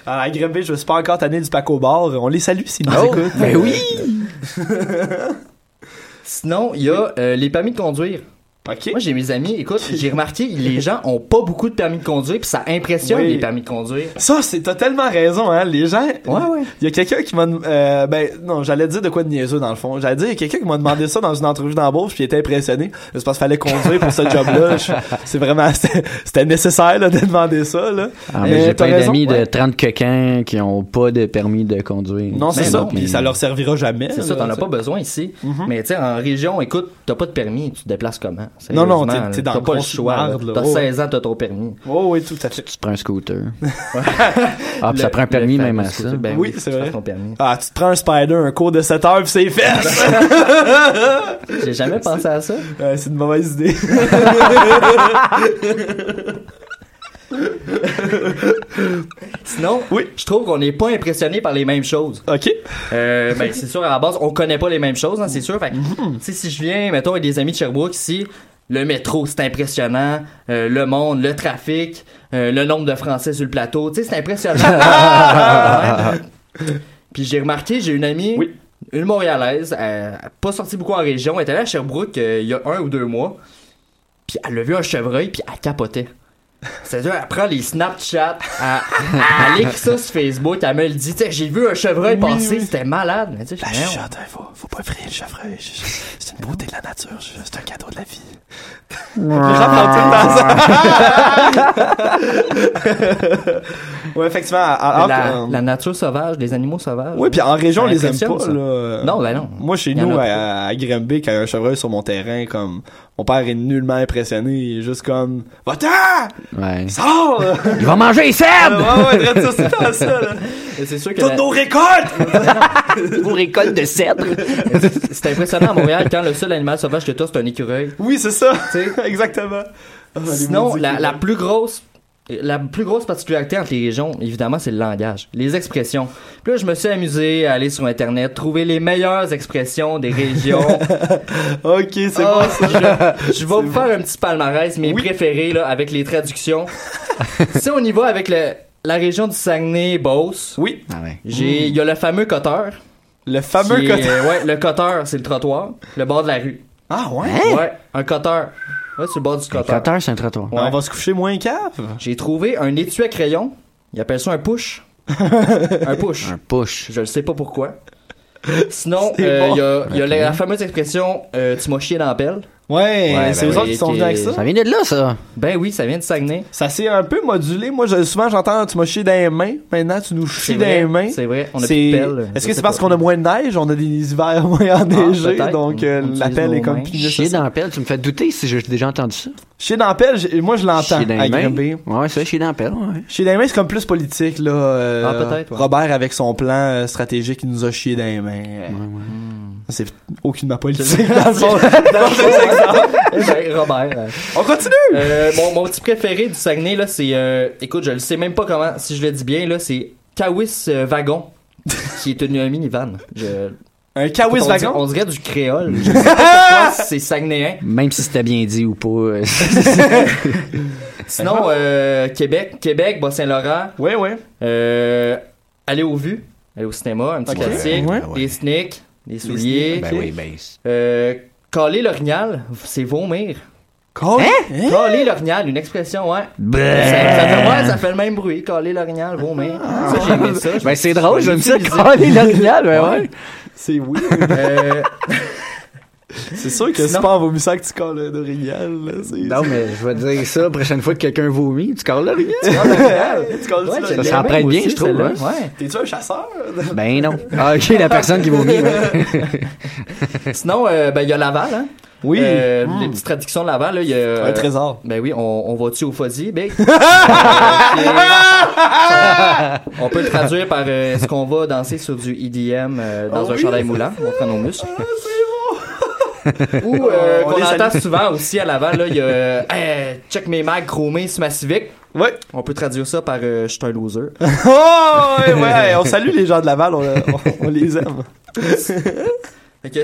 Alors, à Grimby, je suis pas encore tanné du Paco Bar. On les salue s'ils nous Oh, écoutent. ben oui! Sinon, il y a euh, les permis de conduire. OK. Moi, j'ai mes amis, écoute, j'ai remarqué, les gens ont pas beaucoup de permis de conduire, puis ça impressionne Oui. les permis de conduire. Ça, c'est t'as tellement raison, hein. Les gens. Ouais, ouais. Il y a quelqu'un qui m'a. euh, ben, non, j'allais dire de quoi de niaiseux dans le fond. J'allais dire, il y a quelqu'un qui m'a demandé ça dans une entrevue d'embauche, puis il était impressionné. C'est parce qu'il fallait conduire pour ce job-là. C'est vraiment. C'était c'était nécessaire, là, de demander ça, là. Ah, Mais mais j'ai plein d'amis ouais. de 30 coquins qui ont pas de permis de conduire. Non, c'est ça. Puis mais- ça leur servira jamais. C'est ça, t'en as pas besoin ici. Mais tu sais, en région, écoute, t'as pas de permis, tu te déplaces comment? Non, non, t'es- dans T'as pas le choix. là. marde, là. T'as Oh. 16 ans, t'as ton permis. Oh, oui, tout à fait. Tu prends un scooter. ah, puis ça prend un permis Le même à ça. Ben Oui, oui, c'est tu vrai. fasses ton permis. Ah, tu te prends un spider, un cours de 7 heures, puis c'est fait. J'ai jamais pensé à ça. C'est une mauvaise idée. Sinon, Oui. je trouve qu'on n'est pas impressionné par les mêmes choses. OK. Euh, ben, c'est sûr, à la base, on connaît pas les mêmes choses, hein, c'est sûr. Fait sais, si je viens, mettons, avec des amis de Sherbrooke ici, le métro, c'est impressionnant. Euh, le monde, le trafic, euh, le nombre de Français sur le plateau, tu sais, c'est impressionnant. Puis j'ai remarqué, j'ai une amie, Oui. une Montréalaise, elle pas sorti beaucoup en région, elle était allée à Sherbrooke il y a un ou deux mois. Puis elle a vu un chevreuil, puis elle capotait. C'est-à-dire, elle prend les Snapchat, elle, elle écrit ça sur Facebook, elle me le dit, tu sais, j'ai vu un chevreuil Oui, passer, oui. c'était malade. Mais tu sais, La chuchote, hein, faut, faut pas effrayer le chevreuil. C'est une beauté de la nature. C'est un cadeau de la vie. Les gens ça. ouais, effectivement. en- en- la, la nature sauvage, les animaux sauvages. Oui, puis en région, on les aime pas, ça. là. Non, ben non. Moi, chez nous, à, à Grimby, quand il y a un chevreuil sur mon terrain, comme, mon père est nullement impressionné. Il est juste comme, va-t'en! Ouais. Sors! Il va manger les cèdres! ouais, ouais, c'est dans ça, là. Et C'est sûr que Toutes la- nos récoltes! Pour récolte de cèdres. c'est impressionnant à Montréal quand le seul animal sauvage que t'as, c'est un écureuil. Oui, c'est ça. Exactement. Sinon, la plus grosse la plus grosse particularité entre les régions, évidemment, c'est le langage, les expressions. Puis là, je me suis amusé à aller sur Internet, trouver les meilleures expressions des régions. Ok, c'est Ah, bon, ça. je, je vais vous faire un petit palmarès, mes préférés, là, avec les traductions. si on y va avec le, la région du Saguenay-Beauce, Oui. Ah ouais. j'ai, il y a le fameux coteur. Le fameux qui est- ouais, le coteur, c'est le trottoir, le bord de la rue. Ah, ouais? Ouais, un coteur. Ouais, c'est le bord du Le coteur. cutter, c'est un trottoir. Ouais. On va se coucher moins cave. J'ai trouvé un étui à crayon. Ils appellent ça un push. un push. Un push. Je ne sais pas pourquoi. Sinon, euh, il bon. y a, il y a Ok. la, la fameuse expression euh, Tu m'as chié dans la pelle. Ouais, Ouais, c'est ben eux autres oui, qui sont venus avec ça. Ça vient de là, ça. Ben oui, ça vient de Saguenay. Ça s'est un peu modulé. Moi, je- souvent, j'entends tu m'as chié dans les mains. Maintenant, tu nous chies dans les mains. C'est vrai, on a plus de pelle. Est-ce que c'est parce qu'on a moins de neige? On a des hivers moins enneigés, peut-être. donc euh, la pelle est comme plus Chier dans la pelle, tu me fais douter si j'ai déjà entendu ça. Chier dans la pelle, j'ai- moi, je l'entends Chier dans à les mains. Grimby. Ouais, dans la pelle, ouais. Chier dans les mains, c'est comme plus politique, là. euh, Ah, peut-être, ouais. Robert, avec son plan euh, stratégique, il nous a chié dans les mains. C'est aucunement politique, dans le fond. Ben, Robert. euh. On continue! Euh, mon, mon petit préféré du Saguenay, là, c'est. euh, écoute, je le sais même pas comment, si je le dis bien, là, c'est Kawis euh, Wagon, qui est une minivan. Je, Un Kawis on, dirait, wagon? on dirait du créole. Je sais pas pourquoi c'est Saguenayen. Même si c'était bien dit ou pas. euh, Sinon, euh, Québec, Québec, Bas-Saint-Laurent, Ouais, ouais. euh, aller au vues, aller au cinéma, un petit Ok. classique, Ouais. des sneaks, des souliers, ben oui, ben. c'est- euh, caler l'orignal, c'est vomir. Quoi? Hein? Caler l'orignal, une expression, ouais. Ça, ça fait, ouais, ça fait le même bruit, caler l'orignal, vomir. Ça, j'ai aimé ça. Ben c'est drôle, je j'aime ça, caler l'orignal, ben ouais. C'est oui. Euh, C'est sûr que c'est pas en vomissant que tu colles là. c'est- Non, mais je vais te dire ça, prochaine fois que quelqu'un vomit, tu colles l'orignal. Tu colles ouais, ça, je là. l'ai s'en aimé, prête moi bien, aussi, je trouve, hein. Ouais. T'es-tu un chasseur? Ben non. Ah, ok, la personne qui vomit, ouais. Sinon, euh, ben, il y a Laval, hein. Oui. Euh, Mm. Les petites traductions de Laval, là, il y a. Un trésor. Ben oui, on, on va-tu au ben? Euh, est- on peut le traduire par euh, est-ce qu'on va danser sur du EDM euh, dans Ah un oui. chandail moulant, montrant nos muscles? Ou euh, On qu'on entend souvent aussi à Laval, là, il y a Hey, check mes mags chromés sur ma Civic. Ouais. On peut traduire ça par euh, je suis un loser. Oh, ouais, ouais. On salue les gens de Laval, on, on- on les aime.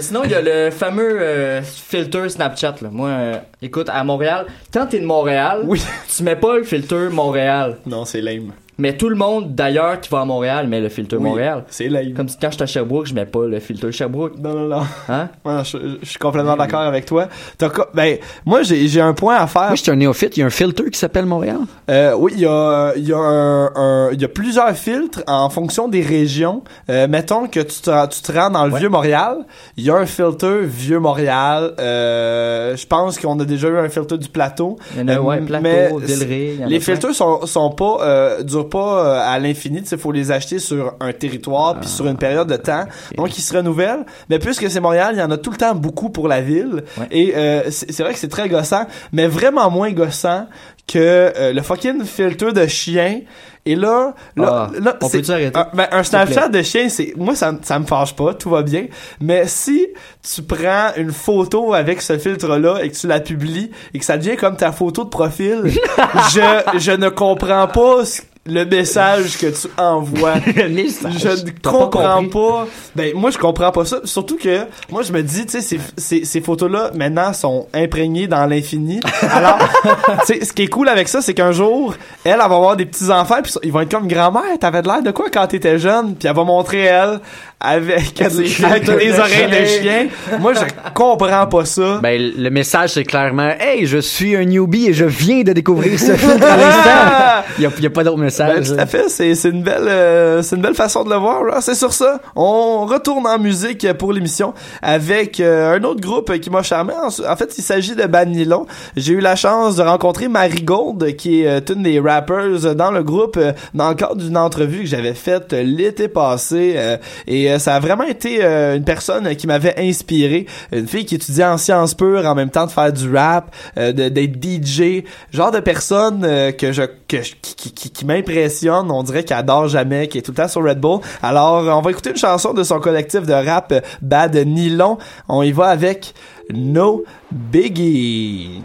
Sinon, il y a le fameux euh, filter Snapchat. Là. Moi, euh, écoute, à Montréal, quand t'es de Montréal, Oui. tu mets pas le filter Montréal. Non, c'est lame. Mais tout le monde d'ailleurs qui va à Montréal met le filtre Oui, Montréal. C'est lame. Comme si quand je suis à Sherbrooke, je mets pas le filtre Sherbrooke. Non, non, non. Hein? Ouais, je, je suis complètement d'accord avec toi. T'as ben, moi, j'ai j'ai un point à faire. Moi, je suis un néophyte. Il y a un filtre qui s'appelle Montréal. Euh, oui, il y a, il y, a un, un- il y a plusieurs filtres en fonction des régions. Euh, mettons que tu te, tu te rends dans le Ouais. Vieux-Montréal, il y a un filtre Vieux-Montréal. Euh, je pense qu'on a déjà eu un filtre du plateau. Il y en a, Euh, ouais, Plateau, mais Villeray, il y en a Les filtres sont, sont pas, euh, pas euh, à l'infini. Il faut les acheter sur un territoire Ah, puis sur une période de temps. Donc, ils se renouvellent. Mais puisque c'est Montréal, il y en a tout le temps beaucoup pour la ville. Ouais. Et euh, c'est vrai que c'est très gossant, mais vraiment moins gossant que euh, le fucking filtre de chien. Et là, là, Ah, là, on peut-tu arrêter? un, ben, un. Snapchat de chien, c'est moi ça, me- ça me fâche pas, tout va bien. Mais si tu prends une photo avec ce filtre-là et que tu la publies et que ça devient comme ta photo de profil, je je ne comprends pas ce- le message que tu envoies. Je ne pas comprends pas. Ben moi je comprends pas ça. Surtout que moi je me dis, tu sais, ces, ces, ces photos-là maintenant sont imprégnées dans l'infini. Alors, tu sais, ce qui est cool avec ça, c'est qu'un jour, elle, elle va avoir des petits enfants, puis ils vont être comme grand-mère. T'avais de l'air de quoi quand t'étais jeune? Puis elle va montrer elle avec avec des oreilles de chien. Moi je comprends pas ça. Ben, le message, c'est clairement Hey, je suis un newbie et je viens de découvrir ce filtre à l'instant. Il y y a pas d'autre Ben, message. tout à fait, c'est c'est une belle euh, c'est une belle façon de le voir. C'est sur ça, on retourne en musique pour l'émission avec euh, un autre groupe qui m'a charmé. En, en fait, il s'agit de Bad Nylon. J'ai eu la chance de rencontrer Marigold, qui est euh, une des rappers dans le groupe, euh, dans le cadre d'une entrevue que j'avais faite l'été passé. euh, et ça a vraiment été euh, une personne qui m'avait inspiré. Une fille qui étudiait en sciences pures en même temps de faire du rap, euh, d'être DJ, genre de personne euh, que je que je- qui, qui, qui, qui m'impressionne. On dirait qu'elle adore jamais, qui est tout le temps sur Red Bull. Alors, on va écouter une chanson de son collectif de rap Bad Nylon. On y va avec No Biggie.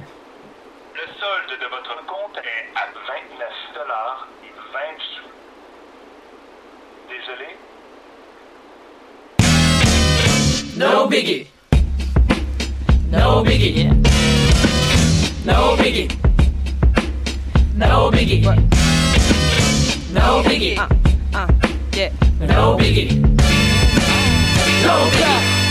Le solde de votre compte est à 29 dollars et 20 sous. Désolé. No biggie. No biggie. No biggie. No biggie. No biggie. Uh, uh, yeah. No biggie. No biggie.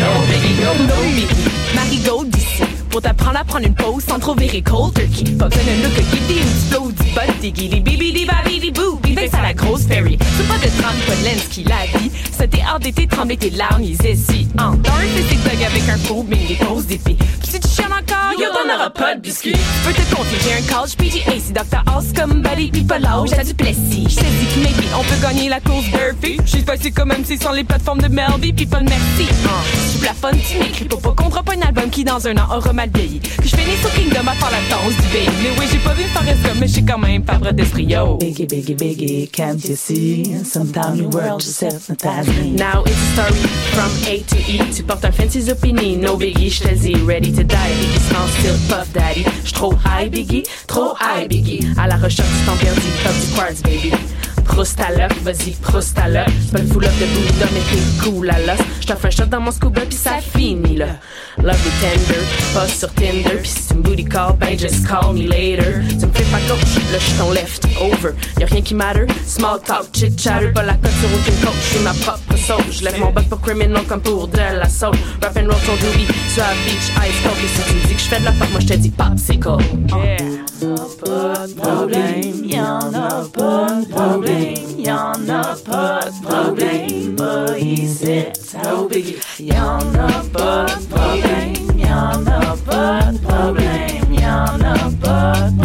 No biggie. No, no biggie. Marie Gold d'ici Pour t'apprendre à prendre une pause sans trop virer cold turkey Pas d'un look à guider une flow du bot diggy Des bibi di babi di boo Puis à la grosse fairy C'est pas de trempe, pas de lens qui la vie C'était hors d'été trembler tes larmes Ils ici en Dans un physique bug avec un faux mais des Puis si tu chiales encore, yo t'en auras pas de biscuits Je peux te confier, j'ai un college PGA Si Dr. House comme Buddy puis pas l'âge à du Plessis Je dit que maybe on peut gagner la course Burfy J'ai passé comme même si sans les plateformes de Melby puis pas de merci. Tu plafonnes, tu m'écris pour pas qu'on drop un album qui dans un an aura mal vieilli Que je finisse au Kingdom à faire la danse du baby Mais oui j'ai pas vu Forrest Gump mais j'ai quand même pas d'esprit yo Biggie, biggie, biggie, can't you see? Sometimes your world just hypnotize me. Now it's a story from A to E. Tu portes un fancy zucchini, no biggie, je te dis, ready to die. Biggie sans style, puff daddy. J'suis trop high, biggie, trop high, biggie. À la recherche du temps perdu, puff du quartz, baby. L'œuf, vas-y. C'est pas le up de Bouddha, mais t'es cool à l'os. J't'offre un shot dans mon scuba, pis ça finit là. Love is tender, pas sur Tinder. Pis si tu me booty call, ben just call me later. Tu me fais pas coach, là j'suis ton left over. Y'a rien qui matter, small talk, chit chatter. Pas la cote sur aucune coach, j'suis ma propre sauce. J'lève mon bac pour criminal comme pour de la soul. Rap and roll ton doobie, tu as beach, ice cold. Pis si tu me dis que j'fais de la pop, moi j'te dis popsicle. Yeah. Pas de problème, y'en a pas de problème, y'en a pas de problème, pas ici, no biggie. Y'en a pas de problème, y'en a pas de problème, y'en a pas de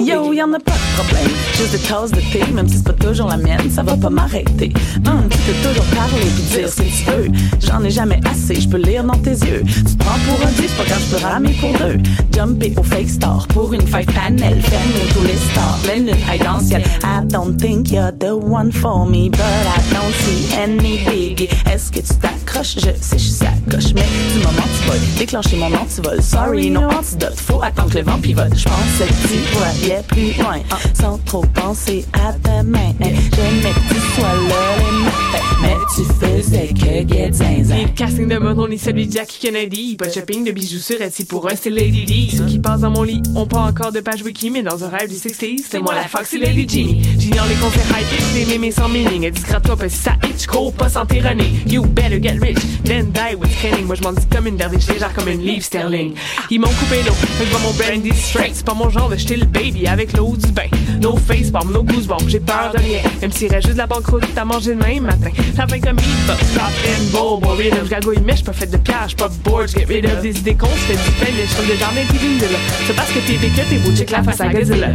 Yo, y'en a pas de problème, juste des tasses de thé, même si c'est pas toujours la mienne, ça va pas m'arrêter. Hum, tu peux toujours parler puis dire que tu veux, j'en ai jamais assez, je peux lire dans tes yeux. Tu te prends pour un 10, pas quand je peux ramer pour deux. Jumper au fake star pour une five panel, fermer tous les stars, pleine lune high dans le ciel. I don't think you're the one for me, but I don't see any biggie. Est-ce que tu t'accroches? Je sais, je suis sa mais du moment tu vas déclencher mon antivol. Sorry, non antidote, faut attendre que le vent pivote. Je pensais que tu voyais plus loin, hein, sans trop penser à demain. Hein. J'aimais que tu sois là les mais tu faisais que get zinzin. Ni le casting de Mono ni celui de Jackie Kennedy. Pas de shopping de bijoux sur Etsy pour un style Lady D. Ceux qui passent dans mon lit ont pas encore de page wiki, mais dans un rêve du 60s, c'est moi la Foxy Lady Genie. J'ignore les concerts high-pitch, des mémés sans meaning. Elle discrète-toi, parce que ça itch, gros, pas sans tyrannie. You better get rich, then die with training. Moi, je m'en dis comme une derviche, légère comme une livre sterling. Ils m'ont coupé l'eau, fait que je vois mon brandy straight. C'est pas mon genre de jeter le baby avec l'eau du bain. No face bomb, no goosebumps, j'ai peur de rien. Même s'il reste juste de la banqueroute, t'as mangé le même matin. La fin comme il va, stop and bowl, boy, rid of. J'gagouille, mais j'suis pas fait de pierre, j'suis pas bored, get rid of. Des idées cons, j'fais du pain, des choses de jardin pis d'une. C'est parce que t'es vécu, t'es beau, check la face à Godzilla.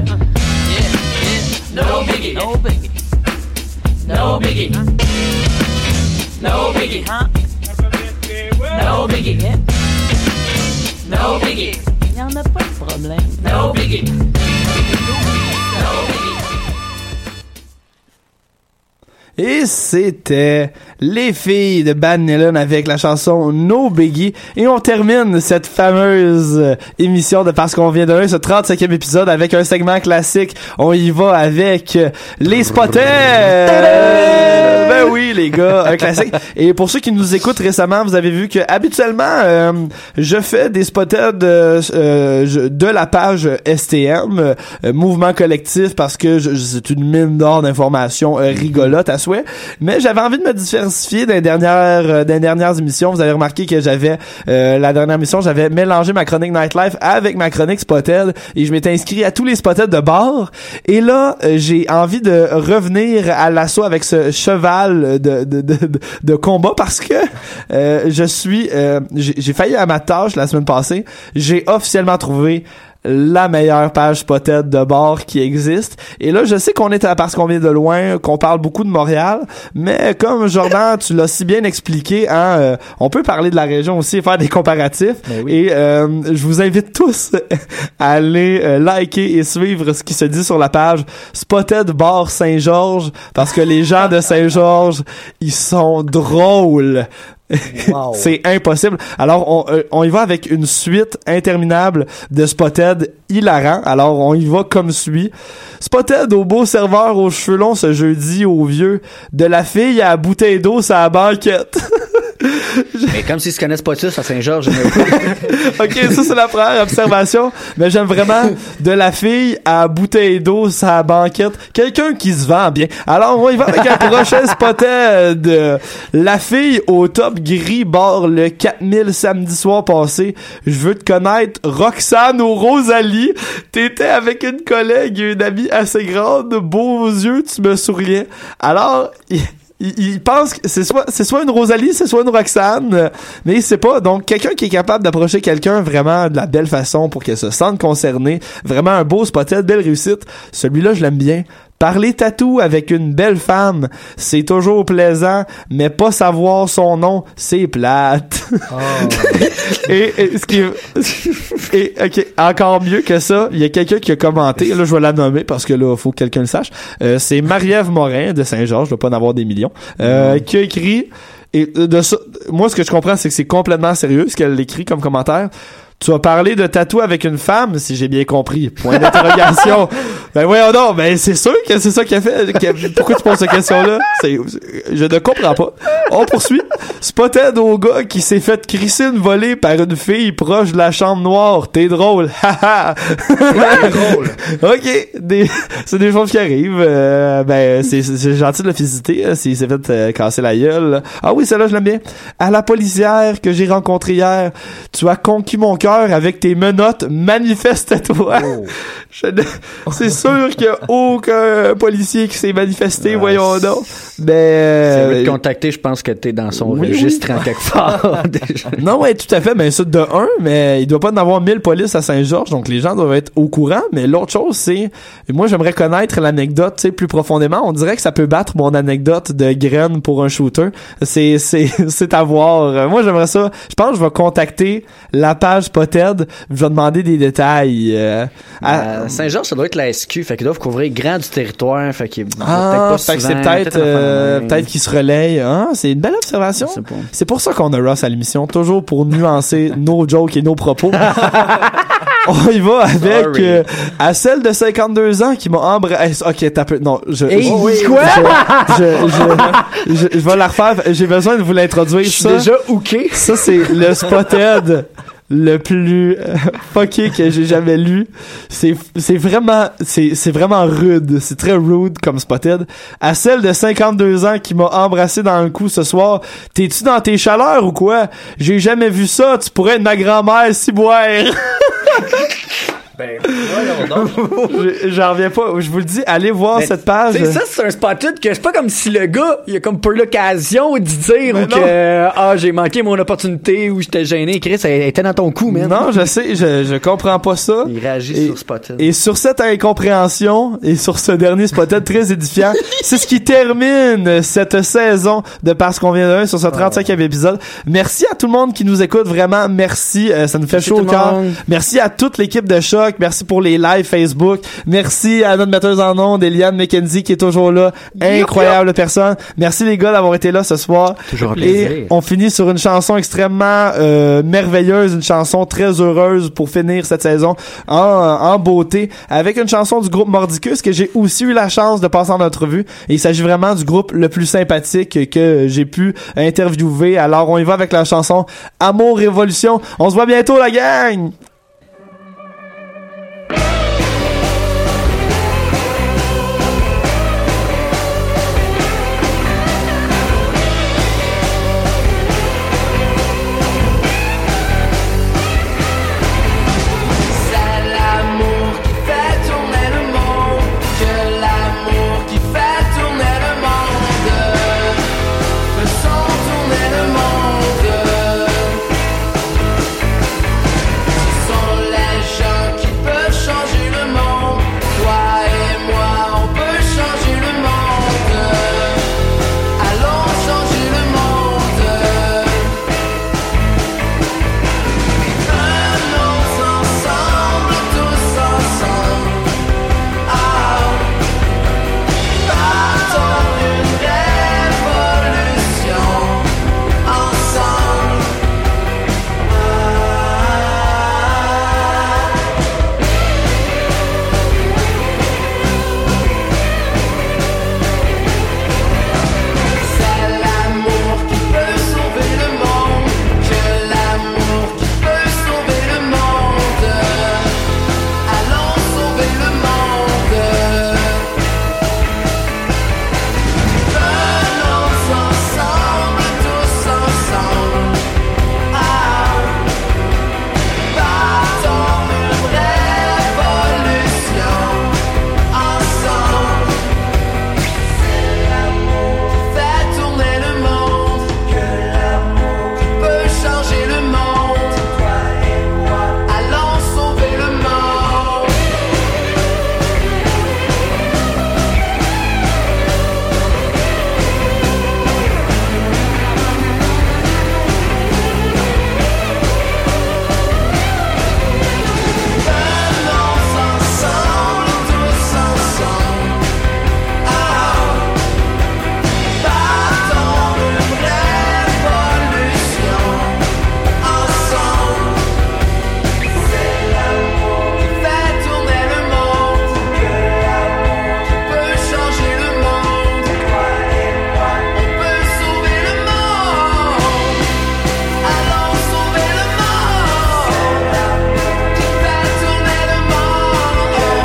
No biggie, no biggie, no biggie, no biggie, no biggie, no biggie. Y'en a pas de problème. No biggie. Et c'était les filles de Bad Nylon avec la chanson No Biggie. Et on termine cette fameuse euh, émission de Parce qu'on vient de là, ce 35e épisode avec un segment classique. On y va avec euh, les spotters. Ben oui, les gars, un classique. Et pour ceux qui nous écoutent récemment, vous avez vu que habituellement, euh, je fais des je- de la page STM, Mouvement Collectif, parce que c'est une mine d'or d'informations rigolotes à souhait. Mais j'avais envie de me diversifier dans dernières, euh, dernières émissions. Vous avez remarqué que j'avais, euh, la dernière émission, j'avais mélangé ma chronique Nightlife avec ma chronique Spotted et je m'étais inscrit à tous les Spotted de bar. Et là, euh, j'ai envie de revenir à l'assaut avec ce cheval de, de, de, de- combat parce que euh, je suis, euh, j'ai failli à ma tâche la semaine passée. J'ai officiellement trouvé la meilleure page spotted de bar qui existe. Et là, je sais qu'on est à parce qu'on vient de loin, qu'on parle beaucoup de Montréal, mais comme Jordan, tu l'as si bien expliqué, hein, euh, on peut parler de la région aussi et faire des comparatifs. Et euh, je vous invite tous à aller euh, liker et suivre ce qui se dit sur la page Spotted Bar Saint-Georges, parce que les gens de Saint-Georges, ils sont drôles. c'est impossible. Alors, on, euh, on y va avec une suite interminable de Spotted hilarant. Alors, on y va comme suit. Spotted au beau serveur aux cheveux longs ce jeudi au vieux. De la fille à bouteille d'eau la banquette. Mais comme s'ils se connaissent pas tous à Saint-Georges. ok, ça c'est la première observation. Mais j'aime vraiment de la fille à bouteille d'eau la banquette. Quelqu'un qui se vend bien. Alors, on y va avec un prochain spotted de la fille au top gris bord le 4000 samedi soir passé. Je veux te connaître. Roxane ou Rosalie. T'étais avec une collègue et une amie assez grande. Beaux yeux, tu me souriais. Alors, il, il- pense que c'est soit c'est soit une Rosalie, c'est soit une Roxane, mais il sait pas. Donc quelqu'un qui est capable d'approcher quelqu'un vraiment de la belle façon pour qu'elle se sente concernée, vraiment un beau spotted, belle réussite. Celui-là, je l'aime bien. Parler tatou avec une belle femme, c'est toujours plaisant, mais pas savoir son nom, c'est plate. et, et ce qui et ok, encore mieux que ça, il y a quelqu'un qui a commenté, là je vais la nommer parce que là faut que quelqu'un le sache. Euh, c'est Marie-Ève Morin de Saint-Georges, je dois pas en avoir des millions, euh, qui a écrit et de ça, moi ce que je comprends c'est que c'est complètement sérieux ce qu'elle écrit comme commentaire. Tu as parlé de tatou avec une femme, si j'ai bien compris. Point d'interrogation. ben voyons donc, ben c'est sûr que c'est ça qu'elle fait. qu'elle- Pourquoi tu poses cette question-là? Je ne comprends pas. On poursuit. Spotted au gars qui s'est fait crisser une volée par une fille proche de la chambre noire. T'es drôle. Haha. drôle. ok. Des- c'est des choses qui arrivent. Euh, ben, c'est, gentil de le féliciter, hein, s'il s'est fait euh, casser la gueule. Ah oui, celle-là, je l'aime bien. À la policière que j'ai rencontrée hier, tu as conquis mon cœur avec tes menottes. Manifeste-toi. Ne- C'est sûr qu'il n'y a aucun policier qui s'est manifesté, voyons donc. Ben, Si veut euh, te contacter, je pense que t'es dans son oui, registre oui. en quelque part. déjà. non, ouais, tout à fait. Mais ça, de un, mais il doit pas en avoir 1000 polices à Saint-Georges, donc les gens doivent être au courant. Mais l'autre chose, c'est, moi, j'aimerais connaître l'anecdote, tu sais, plus profondément. On dirait que ça peut battre mon anecdote de graine pour un shooter. C'est, c'est, c'est à voir. Moi, j'aimerais ça. Je pense que je vais contacter la page Poted. Je vais demander des détails. euh, à- À Saint-Georges, ça doit être la SQ. Fait qu'ils doivent couvrir grand du territoire. Fait qu'ils Ah, pas fait que souvent, c'est peut-être un euh, peut-être qu'ils se relayent. Ah, c'est une belle observation. C'est pour ça qu'on a Ross à l'émission, toujours pour nuancer nos jokes et nos propos. On y va avec euh, à celle de 52 ans qui m'a embrassé. Ok, t'as peu. Non, je. Hey, je, quoi? Je, je, je, je vais la refaire. J'ai besoin de vous l'introduire. Je suis déjà hooké. Ça, c'est le spotted le plus euh, fucké que j'ai jamais lu. C'est, c'est vraiment, c'est, c'est vraiment rude. C'est très rude comme spotted. À celle de 52 ans qui m'a embrassé dans le cou ce soir. T'es-tu dans tes chaleurs ou quoi? J'ai jamais vu ça. Tu pourrais être ma grand-mère, si boire. Ben, J'en reviens pas. Je vous le dis, allez voir Mais, cette page. Tu sais, ça, c'est un spotted que c'est pas comme si le gars, il a comme pas eu l'occasion d'y dire ou que, ah, j'ai manqué mon opportunité ou j'étais gêné. Chris, elle était dans ton cou, man. Non, je sais, je, je comprends pas ça. Il réagit Et- sur spotted. Et sur cette incompréhension et sur ce dernier spotted très édifiant, c'est ce qui termine cette saison de Parce qu'on vient d'un sur ce 35e épisode. Merci à tout le monde qui nous écoute, vraiment merci, euh, ça nous fait Merci chaud au cœur. Merci à toute l'équipe de Choc, merci pour les lives Facebook, merci à notre metteuse en ondes, Eliane McKenzie qui est toujours là, incroyable personne. Merci les gars d'avoir été là ce soir. Toujours un plaisir. Et on finit sur une chanson extrêmement euh, merveilleuse, une chanson très heureuse pour finir cette saison en, en beauté, avec une chanson du groupe Mordicus que j'ai aussi eu la chance de passer en entrevue. Et il s'agit vraiment du groupe le plus sympathique que j'ai pu interviewer. Alors on y va avec la chanson Amour Révolution. On se voit bientôt la gang!